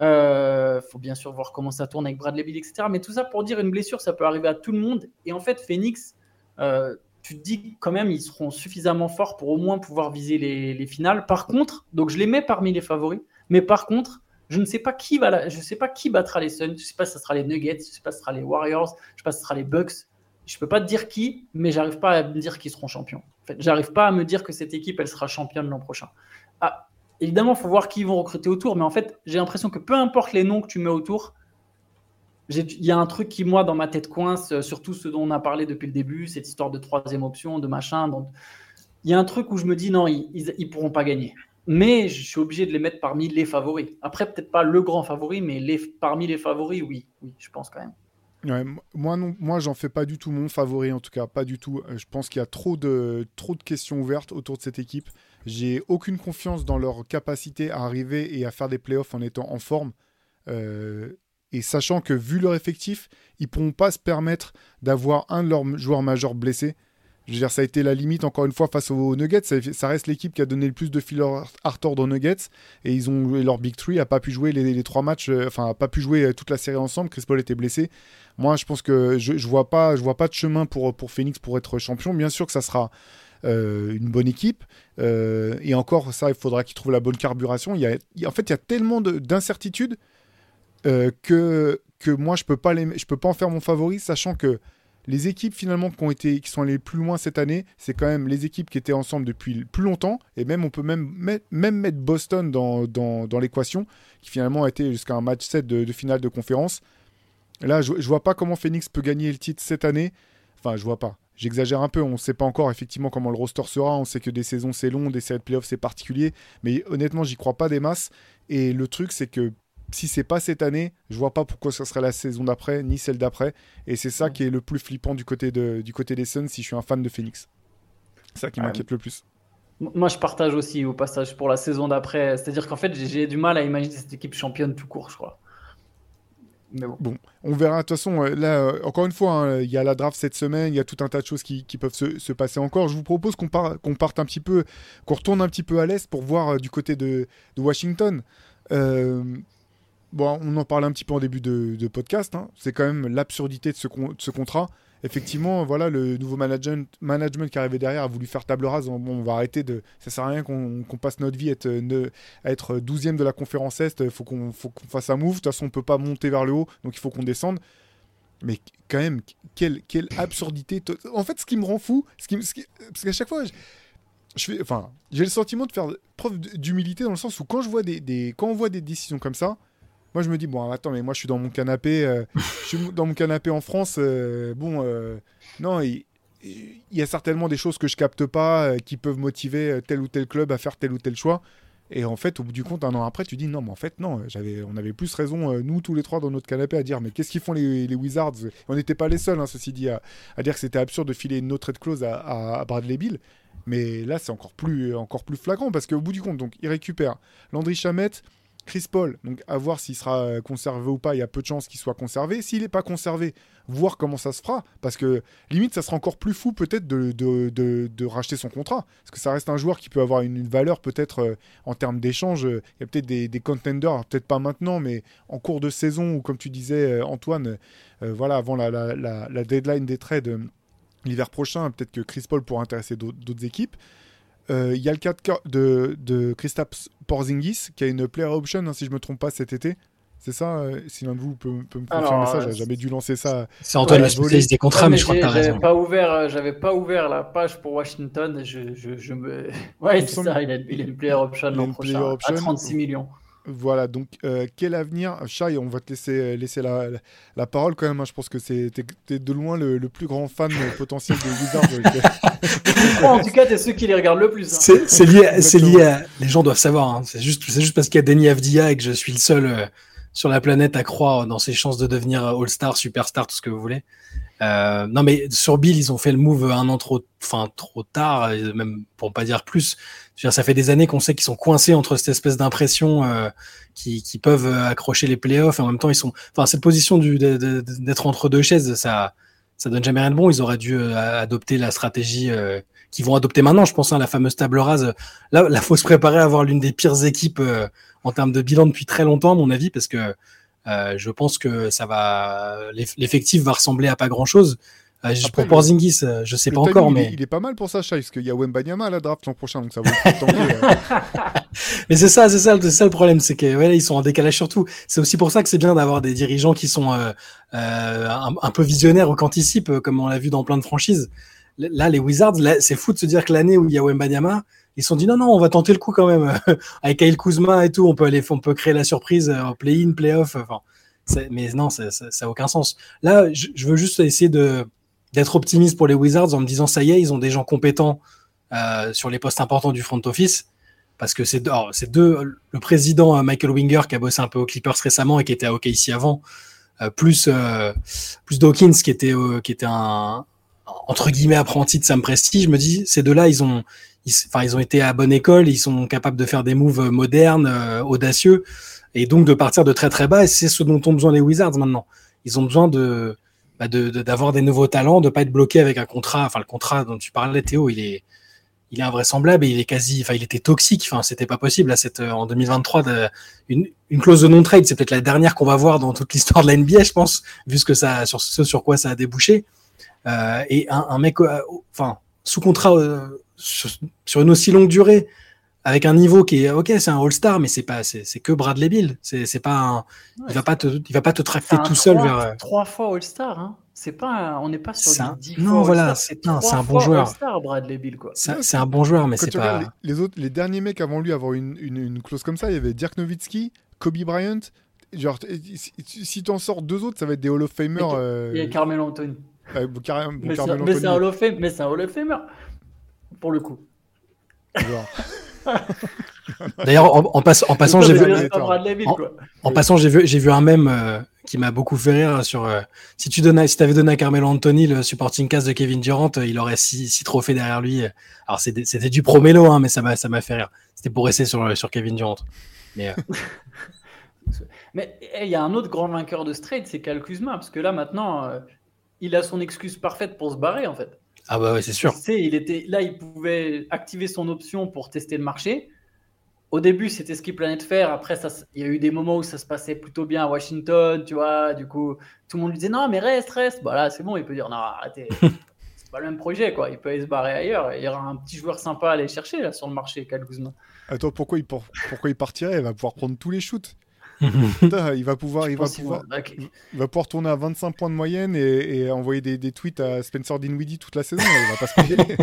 Il euh, faut bien sûr voir comment ça tourne avec Bradley Bill, etc. Mais tout ça pour dire une blessure, ça peut arriver à tout le monde. Et en fait, Phoenix, euh, tu te dis quand même, ils seront suffisamment forts pour au moins pouvoir viser les, finales. Par contre, donc je les mets parmi les favoris. Mais par contre, je ne sais pas qui va, je sais pas qui battra les Suns. Je sais pas si ce sera les Nuggets, je sais pas si ce sera les Warriors, je sais pas si ce sera les Bucks je peux pas te dire qui, mais j'arrive pas à me dire qu'ils seront champions. En fait, j'arrive pas à me dire que cette équipe, elle sera championne l'an prochain. Ah, évidemment, faut voir qui ils vont recruter autour, mais en fait, j'ai l'impression que peu importe les noms que tu mets autour, il y a un truc qui, moi, dans ma tête coince, euh, surtout ce dont on a parlé depuis le début, cette histoire de troisième option, de machin. Il y a un truc où je me dis, non, ils, ils, pourront pas gagner. Mais je suis obligé de les mettre parmi les favoris. Après, peut-être pas le grand favori, mais parmi les favoris, oui, oui, je pense quand même moi, moi, j'en fais pas du tout mon favori, en tout cas, pas du tout. Euh, je pense qu'il y a trop de, trop de questions ouvertes autour de cette équipe. J'ai aucune confiance dans leur capacité à arriver et à faire des playoffs en étant en forme. Euh, et sachant que, vu leur effectif, ils pourront pas se permettre d'avoir un de leurs joueurs majeurs blessé. Je veux dire, ça a été la limite, encore une fois, face aux Nuggets. Ça, reste l'équipe qui a donné le plus de fil à retordre aux Nuggets. Et ils ont leur Big Three n'a pas pu jouer les, trois matchs, euh, enfin, n'a pas pu jouer toute la série ensemble. Chris Paul était blessé. Moi, je pense que je, je vois pas, je vois pas de chemin pour, pour Phoenix pour être champion. Bien sûr que ça sera euh, une bonne équipe. Euh, et encore, ça, il faudra qu'ils trouvent la bonne carburation. Il y a, en fait, il y a tellement d'incertitudes que, que moi, je peux pas peux pas en faire mon favori, sachant que les équipes finalement qui ont été qui sont allées plus loin cette année, c'est quand même les équipes qui étaient ensemble depuis plus longtemps et même on peut même même mettre Boston dans, dans, l'équation qui finalement a été jusqu'à un match 7 de, finale de conférence. Là, je, je vois pas comment Phoenix peut gagner le titre cette année. Enfin, je vois pas. J'exagère un peu, on ne sait pas encore effectivement comment le roster sera, on sait que des saisons c'est long, des séries de playoffs c'est particulier, mais honnêtement j'y crois pas des masses. Et le truc c'est que si c'est pas cette année, je vois pas pourquoi ce serait la saison d'après, ni celle d'après. Et c'est ça qui est le plus flippant du côté, de, du côté des Suns si je suis un fan de Phoenix. C'est ça qui m'inquiète le plus. Moi, je partage aussi au passage pour la saison d'après. C'est-à-dire qu'en fait, j'ai du mal à imaginer cette équipe championne tout court, je crois. Mais bon. on verra. De toute façon, euh, là, euh, encore une fois, hein, il y a la draft cette semaine, il y a tout un tas de choses qui, peuvent se, passer encore. Je vous propose qu'on qu'on parte un petit peu, qu'on retourne un petit peu à l'est pour voir euh, du côté de, de Washington. Euh, bon, on en parlait un petit peu en début de, podcast, hein. c'est quand même l'absurdité de ce, ce, contrat. Effectivement, voilà, le nouveau management, management qui arrivé derrière a voulu faire table rase. Bon, on va arrêter de. Ça sert à rien qu'on passe notre vie à être, être 12e de la conférence Est. Il faut qu'on fasse un move. De toute façon, on ne peut pas monter vers le haut, donc il faut qu'on descende. Mais quand même, quelle, quelle absurdité. En fait, ce qui me rend fou, ce qui, parce qu'à chaque fois, je, enfin, j'ai le sentiment de faire preuve d'humilité dans le sens où quand je vois des, des, quand on voit des décisions comme ça, Moi, je me dis, bon, attends, mais moi, je suis dans mon canapé, euh, je suis dans mon canapé en France. euh, bon, euh, non, il, y a certainement des choses que je capte pas qui peuvent motiver tel ou tel club à faire tel ou tel choix. Et en fait, au bout du compte, un an après, tu dis non, mais en fait, non, on avait plus raison, nous tous les trois dans notre canapé, à dire mais qu'est-ce qu'ils font les, Wizards? On n'était pas les seuls, hein, ceci dit, à, à dire que c'était absurde de filer une no trade clause à Bradley Bill. Mais là, c'est encore plus, encore plus flagrant parce qu'au bout du compte, donc, il récupère Landry Chamette, Chris Paul, donc à voir s'il sera euh, conservé ou pas. Il y a peu de chances qu'il soit conservé. S'il n'est pas conservé, voir comment ça se fera. Parce que limite, ça sera encore plus fou peut-être de, racheter son contrat. Parce que ça reste un joueur qui peut avoir une, valeur peut-être euh, en termes d'échange. euh, Il y a peut-être des, contenders, peut-être pas maintenant, mais en cours de saison ou comme tu disais, Antoine, voilà, avant la, la- deadline des trades l'hiver prochain, peut-être que Chris Paul pourra intéresser d'autres équipes. Euh, Il y a le cas de, de, de Kristaps Porzingis qui a une player option, hein, si je me trompe pas, cet été. C'est ça euh, Si l'un de vous peut, peut me confirmer Alors, ça, euh, j'ai jamais dû lancer ça. C'est Antoine le spécialiste des contrats, Ouais, mais je crois que j'ai- t'as j'avais raison. Pas ouvert, euh, j'avais pas ouvert la page pour Washington. Je, je, je me... Ouais, c'est ça. Il a, il a une player option Il a l'an prochain option. à 36 millions. Voilà, donc euh, quel avenir? Shai, on va te laisser, laisser la, la, la parole quand même. hein. Je pense que c'est t'es, t'es de loin le, le plus grand fan euh, potentiel des Wizards. donc, euh, en tout cas, t'es ceux qui les regardent le plus. hein. C'est lié, c'est lié à. Les gens doivent savoir. hein. C'est juste, c'est juste parce qu'il y a Denis Avdia et que je suis le seul euh, sur la planète à croire dans ses chances de devenir All-Star, Superstar, tout ce que vous voulez. Euh, non, mais sur Bill, ils ont fait le move un an trop, enfin trop tard, même pour pas dire plus. Dire, ça fait des années qu'on sait qu'ils sont coincés entre cette espèce d'impression euh, qui, qui peuvent euh, accrocher les playoffs. En même temps, ils sont, enfin cette position d'être entre deux chaises, ça, ça donne jamais rien de bon. Ils auraient dû euh, adopter la stratégie euh, qu'ils vont adopter maintenant. Je pense hein, la fameuse table rase. Là, là, faut se préparer à avoir l'une des pires équipes euh, en termes de bilan depuis très longtemps, à mon avis, parce que euh, je pense que ça va, l'eff- l'effectif va ressembler à pas grand chose. Euh, Après, pour Porzingis, euh, je sais pas encore, il est- mais il est pas mal pour ça, Shai, parce qu'il y a Wembanyama à la draft l'an prochain, donc ça vaut le coup de tenter, euh. Mais c'est ça, c'est ça, c'est ça le problème, c'est que ouais, là, ils sont en décalage surtout. C'est aussi pour ça que c'est bien d'avoir des dirigeants qui sont euh, un, un peu visionnaires ou qui anticipent, comme on l'a vu dans plein de franchises. Là, les Wizards, c'est fou de se dire que l'année où il y a Wembanyama, ils se sont dit non, non, on va tenter le coup quand même. Avec Kyle Kuzma et tout, on peut aller, on peut créer la surprise euh, en play-in, play-off. Mais non, ça, ça, ça a aucun sens. Là, je, veux juste essayer d'être optimiste pour les Wizards en me disant ça y est, ils ont des gens compétents euh, sur les postes importants du front office parce que c'est c'est deux le président euh, Michael Winger qui a bossé un peu aux Clippers récemment et qui était à OKC avant plus plus Dawkins qui était qui était un entre guillemets apprenti de Sam Presti je me dis ces deux là ils ont ils, enfin ils ont été à bonne école ils sont capables de faire des moves modernes euh, audacieux et donc de partir de très très bas et c'est ce dont ont besoin les Wizards maintenant ils ont besoin de bah, d'avoir des nouveaux talents de pas être bloqué avec un contrat enfin le contrat dont tu parlais Théo il est il est invraisemblable il est quasi, enfin, il était toxique. Enfin, c'était pas possible. Là, cette, euh, en 2023, de- une, clause de non-trade, c'est peut-être la dernière qu'on va voir dans toute l'histoire de la NBA, je pense, vu ce que ça, sur ce sur quoi ça a débouché. Euh, et un, mec, euh, enfin, sous contrat euh, sur, sur une aussi longue durée, avec un niveau qui est, ok, c'est un All-Star, mais c'est pas, c'est c'est que Bradley Bill. C'est c'est pas, un, il va pas te, il va pas te tracter tout seul trois- vers. Trois fois All-Star. Hein. C'est pas un- On n'est pas sur C'est du un- 10 non, fois voilà, c'est- un bon joueur. All-Star, Bradley Bill, quoi. C'est un bon joueur, mais c'est tu pas. regardes les, les autres, les derniers mecs avant lui avoir une, une, une clause comme ça, il y avait Dirk Nowitzki, Kobe Bryant. Genre, si, si t'en sors deux autres, ça va être des Hall of Famer. Et- euh, Il y a Carmelo Anthony. euh, bon, carré- bon, Mais c'est un un Hall of Famer. Pour le coup. D'ailleurs, en, en passe- en passant, j'ai vu, pas- c'est pas Bradley Bill, en- quoi. En passant, j'ai vu, j'ai vu un mème euh, qui m'a beaucoup fait rire sur. euh, si tu donnais, si avais donné à Carmelo Anthony le supporting cast de Kevin Durant, euh, il aurait six, six trophées derrière lui. Alors c'était, du promélo, hein, mais ça m'a, ça m'a fait rire. C'était pour rester sur, sur Kevin Durant. Mais euh, Mais eh, il y a un autre grand vainqueur de ce trade, c'est Kyle Kuzma, parce que là maintenant, euh, il a son excuse parfaite pour se barrer en fait. Ah bah ouais, c'est sûr. Tu sais, il était là, il pouvait activer son option pour tester le marché. Au début, c'était ce qu'il planait de faire. Après, ça, il y a eu des moments où ça se passait plutôt bien à Washington, tu vois. Du coup, tout le monde lui disait non, mais reste, reste. Bah là, c'est bon, il peut dire non, arrêtez. c'est pas le même projet, quoi. Il peut aller se barrer ailleurs. Il y aura un petit joueur sympa à aller chercher là sur le marché, Kyle Kuzma. Attends, pourquoi il, pour- pourquoi il partirait? Il va pouvoir prendre tous les shoots. Putain, il va pouvoir, il va pouvoir, il va pouvoir tourner à 25 points de moyenne et, et envoyer des, des tweets à Spencer Dinwiddie toute la saison. il va pas se payer.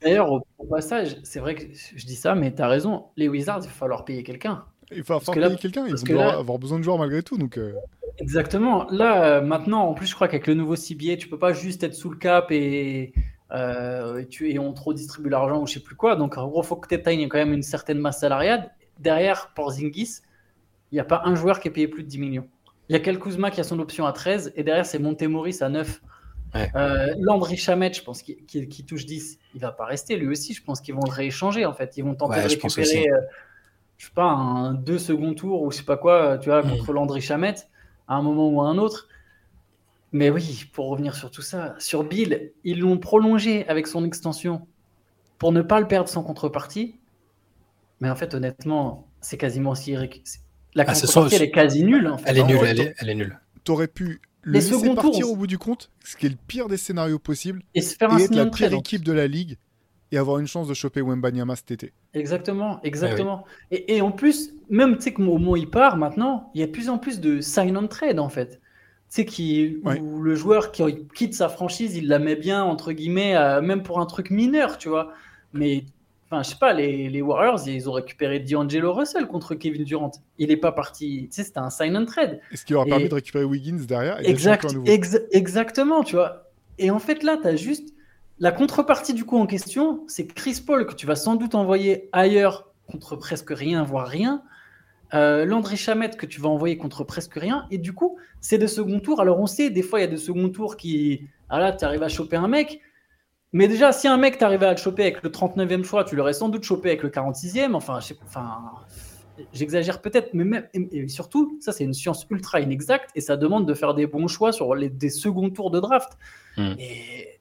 D'ailleurs, au, au passage, c'est vrai que je dis ça, mais tu as raison. Les Wizards, il va falloir payer quelqu'un. Il va falloir payer quelqu'un. Ils vont avoir besoin de joueurs malgré tout. Donc, euh. Exactement. Là, maintenant, en plus, je crois qu'avec le nouveau CBA, tu peux pas juste être sous le cap et, euh, et, tu, et on trop distribue l'argent ou je sais plus quoi. Donc, en gros, il faut que tu atteignes quand même une certaine masse salariale. Derrière, pour Zingis, il n'y a pas un joueur qui est payé plus de 10 millions. Il y a Kuzma qui a son option à 13 et derrière, c'est Montemoris à 9. Euh, Landry Chamet, je pense, qu'il touche 10, il va pas rester lui aussi. Je pense qu'ils vont le rééchanger en fait. Ils vont tenter de récupérer, euh, je sais pas, un deux second tour ou je sais pas quoi, tu vois, mm. contre Landry Chamet à un moment ou à un autre. Mais oui, pour revenir sur tout ça, sur Bill, ils l'ont prolongé avec son extension pour ne pas le perdre sans contrepartie. Mais en fait, honnêtement, c'est quasiment aussi. La ah, contrepartie, elle est quasi nulle. En fait. Elle est nulle, elle est, elle est nulle. T'aurais pu le laisser partir au bout du compte, ce qui est le pire des scénarios possibles, et, se faire être la pire équipe de la ligue et avoir une chance de choper Wembanyama cet été. Exactement, exactement. Eh et, en plus, même tu sais que au moment où il part maintenant, il y a de plus en plus de sign on trade en fait. Tu sais qui où le joueur qui quitte sa franchise, il la met bien entre guillemets, même pour un truc mineur, tu vois. Mais Enfin, je sais pas, les, Warriors, ils ont récupéré D'Angelo Russell contre Kevin Durant. Il n'est pas parti. Tu sais, c'était un sign and trade. Et ce qui leur a permis de récupérer Wiggins derrière. exact, exactement, tu vois. Et en fait, là, tu as juste. La contrepartie du coup en question, c'est Chris Paul que tu vas sans doute envoyer ailleurs contre presque rien, voire rien. Euh, Landry Chamette que tu vas envoyer contre presque rien. Et du coup, c'est des second tours. Alors on sait, des fois, il y a des second tours qui. Ah là, tu arrives à choper un mec. Mais déjà, si un mec t'arrivait à le choper avec le 39e choix, tu l'aurais sans doute chopé avec le 46e. Enfin, enfin j'exagère peut-être, mais même, et surtout, ça, c'est une science ultra inexacte et ça demande de faire des bons choix sur les, des seconds tours de draft. Hmm. Et.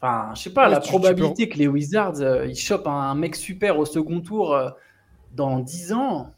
Enfin, je sais pas, la probabilité que les Wizards, euh, ils chopent un, mec super au second tour euh, dans 10 ans,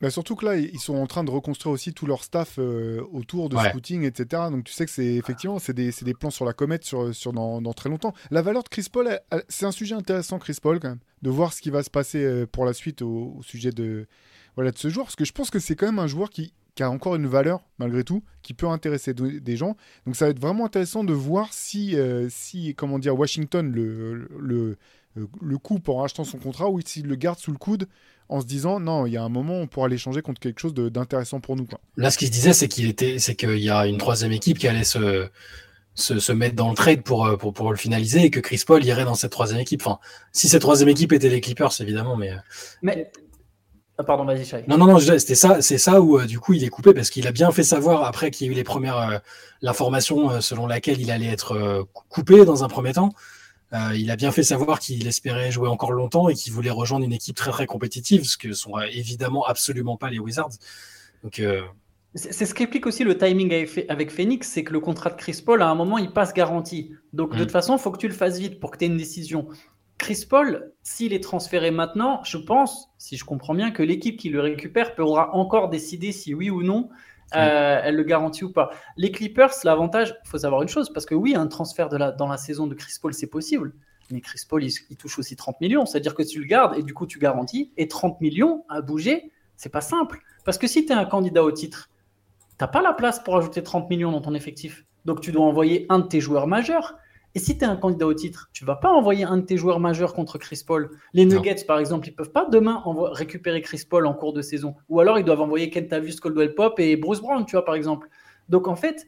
bah, surtout que là, ils sont en train de reconstruire aussi tout leur staff euh, autour de scouting, etc. Donc tu sais que c'est effectivement c'est des, des, plans sur la comète sur, sur dans, dans, très longtemps. La valeur de Chris Paul, c'est un sujet intéressant, Chris Paul, quand même, de voir ce qui va se passer euh, pour la suite au, sujet de, voilà, de ce joueur. Parce que je pense que c'est quand même un joueur qui, qui, a encore une valeur, malgré tout, qui peut intéresser des gens. Donc ça va être vraiment intéressant de voir si, euh, si comment dire, Washington le, le, le coupe en rachetant son contrat ou s'il le garde sous le coude en se disant non, il y a un moment on pourra l'échanger contre quelque chose d'intéressant pour nous. Quoi. Là, ce qu'il se disait, c'est qu'il était, c'est qu'il y a une troisième équipe qui allait se, se, mettre dans le trade pour, euh, pour, pour, le finaliser et que Chris Paul irait dans cette troisième équipe. Enfin, si cette troisième équipe était les Clippers, évidemment, mais. Euh, mais... Ah, pardon, vas-y, Shai. Non, non, non, c'était ça, c'est ça où euh, du coup il est coupé parce qu'il a bien fait savoir après qu'il y a eu les premières l'information selon laquelle il allait être coupé dans un premier temps. Euh, il a bien fait savoir qu'il espérait jouer encore longtemps et qu'il voulait rejoindre une équipe très très compétitive, ce que sont évidemment absolument pas les Wizards. Donc euh, c'est ce qui explique aussi le timing avec Phoenix, c'est que le contrat de Chris Paul, à un moment, il passe garantie. Donc, de mm. toute façon, il faut que tu le fasses vite pour que tu aies une décision. Chris Paul, s'il est transféré maintenant, je pense, si je comprends bien, que l'équipe qui le récupère pourra encore décider si oui ou non euh, elle le garantit ou pas. Les Clippers, l'avantage, il faut savoir une chose, parce que oui, un transfert dans la saison de Chris Paul, c'est possible. Mais Chris Paul, il, touche aussi 30 millions. C'est-à-dire que tu le gardes et du coup, tu garantis. Et 30 millions à bouger, c'est pas simple. Parce que si tu es un candidat au titre, tu pas la place pour ajouter 30 millions dans ton effectif. Donc tu dois envoyer un de tes joueurs majeurs. Et si tu es un candidat au titre, tu vas pas envoyer un de tes joueurs majeurs contre Chris Paul. Les Nuggets, par exemple, ils peuvent pas demain récupérer Chris Paul en cours de saison. Ou alors ils doivent envoyer Kentavious Coldwell Pop et Bruce Brown, tu vois, par exemple. Donc en fait,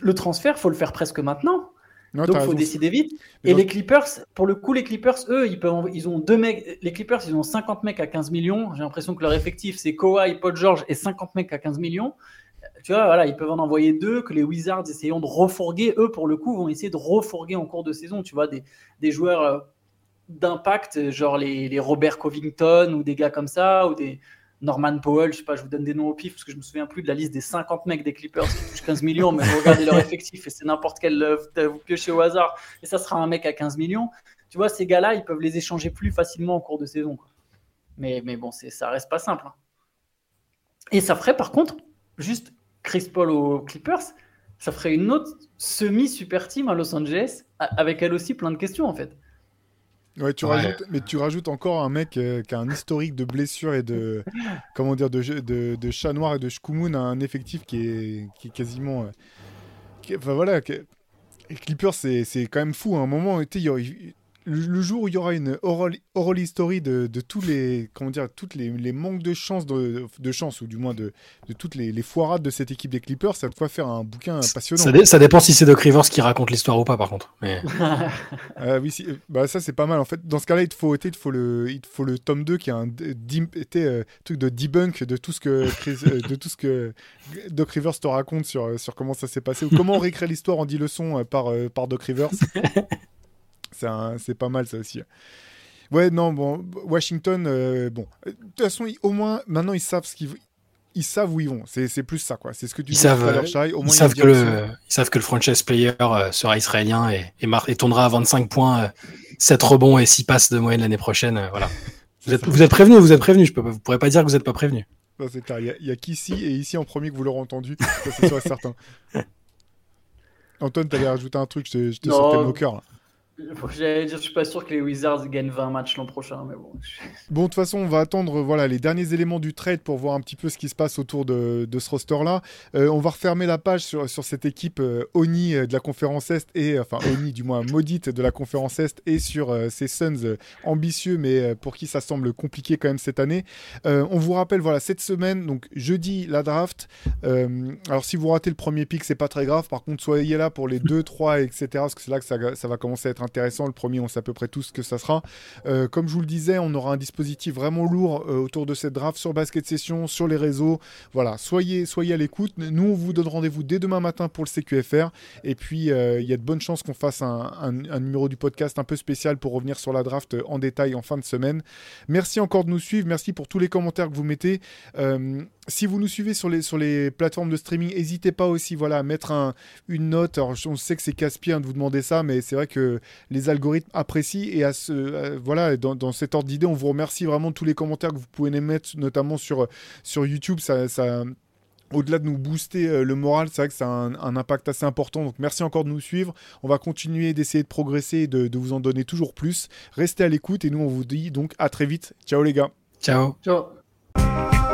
le transfert, faut le faire presque maintenant. Donc il faut décider vite. et les Clippers, pour le coup, les Clippers, eux, ils, peuvent, ils ont deux mecs. Les Clippers, ils ont 50 mecs à 15 millions. J'ai l'impression que leur effectif, c'est Kawhi, Paul George et 50 mecs à 15 millions tu vois, voilà, ils peuvent en envoyer deux, que les Wizards essayons de refourguer. Eux, pour le coup, vont essayer de refourguer en cours de saison, tu vois, des, des joueurs euh, d'impact, genre les, les, Robert Covington ou des gars comme ça, ou des Norman Powell, je sais pas, je vous donne des noms au pif parce que je me souviens plus de la liste des 50 mecs des Clippers qui touchent 15 millions, mais vous regardez leur effectif et c'est n'importe quel, euh, vous piochez au hasard, et ça sera un mec à 15 millions. Tu vois, ces gars-là, ils peuvent les échanger plus facilement en cours de saison. Mais, mais bon, ça reste pas simple. Hein. Et ça ferait par contre juste Chris Paul aux Clippers, ça ferait une autre semi-super team à Los Angeles, avec elle aussi plein de questions en fait. Ouais, tu Rajoutes, mais tu rajoutes encore un mec euh, qui a un historique de blessures et de comment dire de, de, de chat noir et de shkumun à un effectif qui est, qui est quasiment. Euh, enfin voilà, les Clippers c'est quand même fou. À un moment, il le, jour où il y aura une oral, oral history de, de, tous les comment dire toutes les, les manques de chance de, de, chance ou du moins de, de toutes les, les, foirades de cette équipe des Clippers ça peut faire un bouquin passionnant. ça, ça, dépend si c'est Doc Rivers qui raconte l'histoire ou pas par contre mais... euh, oui si, bah ça c'est pas mal. En fait dans ce cas là il te faut, il faut le il faut le tome 2 qui est un était, euh, truc de debunk de tout ce que euh, de tout ce que Doc Rivers te raconte sur, sur comment ça s'est passé ou comment on réécrit l'histoire en 10 leçons euh, par, par Doc Rivers c'est pas mal ça aussi. Ouais, non, bon, Washington, euh, bon, de toute façon, au moins, maintenant, ils savent ce qu'ils ils savent où ils vont. C'est plus ça, quoi. C'est ce que tu ils savent, au moins, ils, savent que le, ils savent que le franchise player euh, sera israélien et, et, tournera à 25 points, 7 euh, rebonds et 6 passes de moyenne l'année prochaine. voilà. Vous êtes, vous êtes prévenus, vous êtes prévenus. Je peux, vous pourrez pas dire que vous n'êtes pas prévenus. C'est clair. Il y, a, qu'ici et ici en premier que vous l'aurez entendu. c'est sûr et certain. Antoine, t'allais rajouter un truc, je te sortais mon cœur. J'allais dire, je suis pas sûr que les Wizards gagnent 20 matchs l'an prochain, mais bon. Bon, de toute façon, on va attendre voilà, les derniers éléments du trade pour voir un petit peu ce qui se passe autour de, ce roster-là. Euh, on va refermer la page sur, sur cette équipe euh, Oni euh, de la conférence Est, et enfin Oni du moins maudite de la conférence Est, et sur ces Suns ambitieux, mais pour qui ça semble compliqué quand même cette année. on vous rappelle, voilà, cette semaine, donc jeudi, la draft. alors, si vous ratez le premier pick, c'est pas très grave. Par contre, soyez là pour les 2, 3, etc. Parce que c'est là que ça, ça va commencer à être intéressant. Le premier, on sait à peu près tout ce que ça sera. Euh, comme je vous le disais, on aura un dispositif vraiment lourd euh, autour de cette draft sur Basket Session, sur les réseaux. Voilà, soyez, soyez à l'écoute. Nous, on vous donne rendez-vous dès demain matin pour le CQFR. Et puis, euh, il y a de bonnes chances qu'on fasse un, numéro du podcast un peu spécial pour revenir sur la draft en détail en fin de semaine. Merci encore de nous suivre. Merci pour tous les commentaires que vous mettez si vous nous suivez sur les, sur les plateformes de streaming, n'hésitez pas aussi voilà, à mettre un, une note. Alors, on sait que c'est casse-pied hein, de vous demander ça, mais c'est vrai que les algorithmes apprécient. Et à ce, voilà, dans, dans, cet ordre d'idée, on vous remercie vraiment de tous les commentaires que vous pouvez les mettre, notamment sur, sur YouTube. Ça, ça au-delà de nous booster euh, le moral, c'est vrai que ça a un, impact assez important. Donc merci encore de nous suivre. On va continuer d'essayer de progresser et de, de vous en donner toujours plus. Restez à l'écoute et nous on vous dit donc à très vite. Ciao les gars. Ciao. Ciao.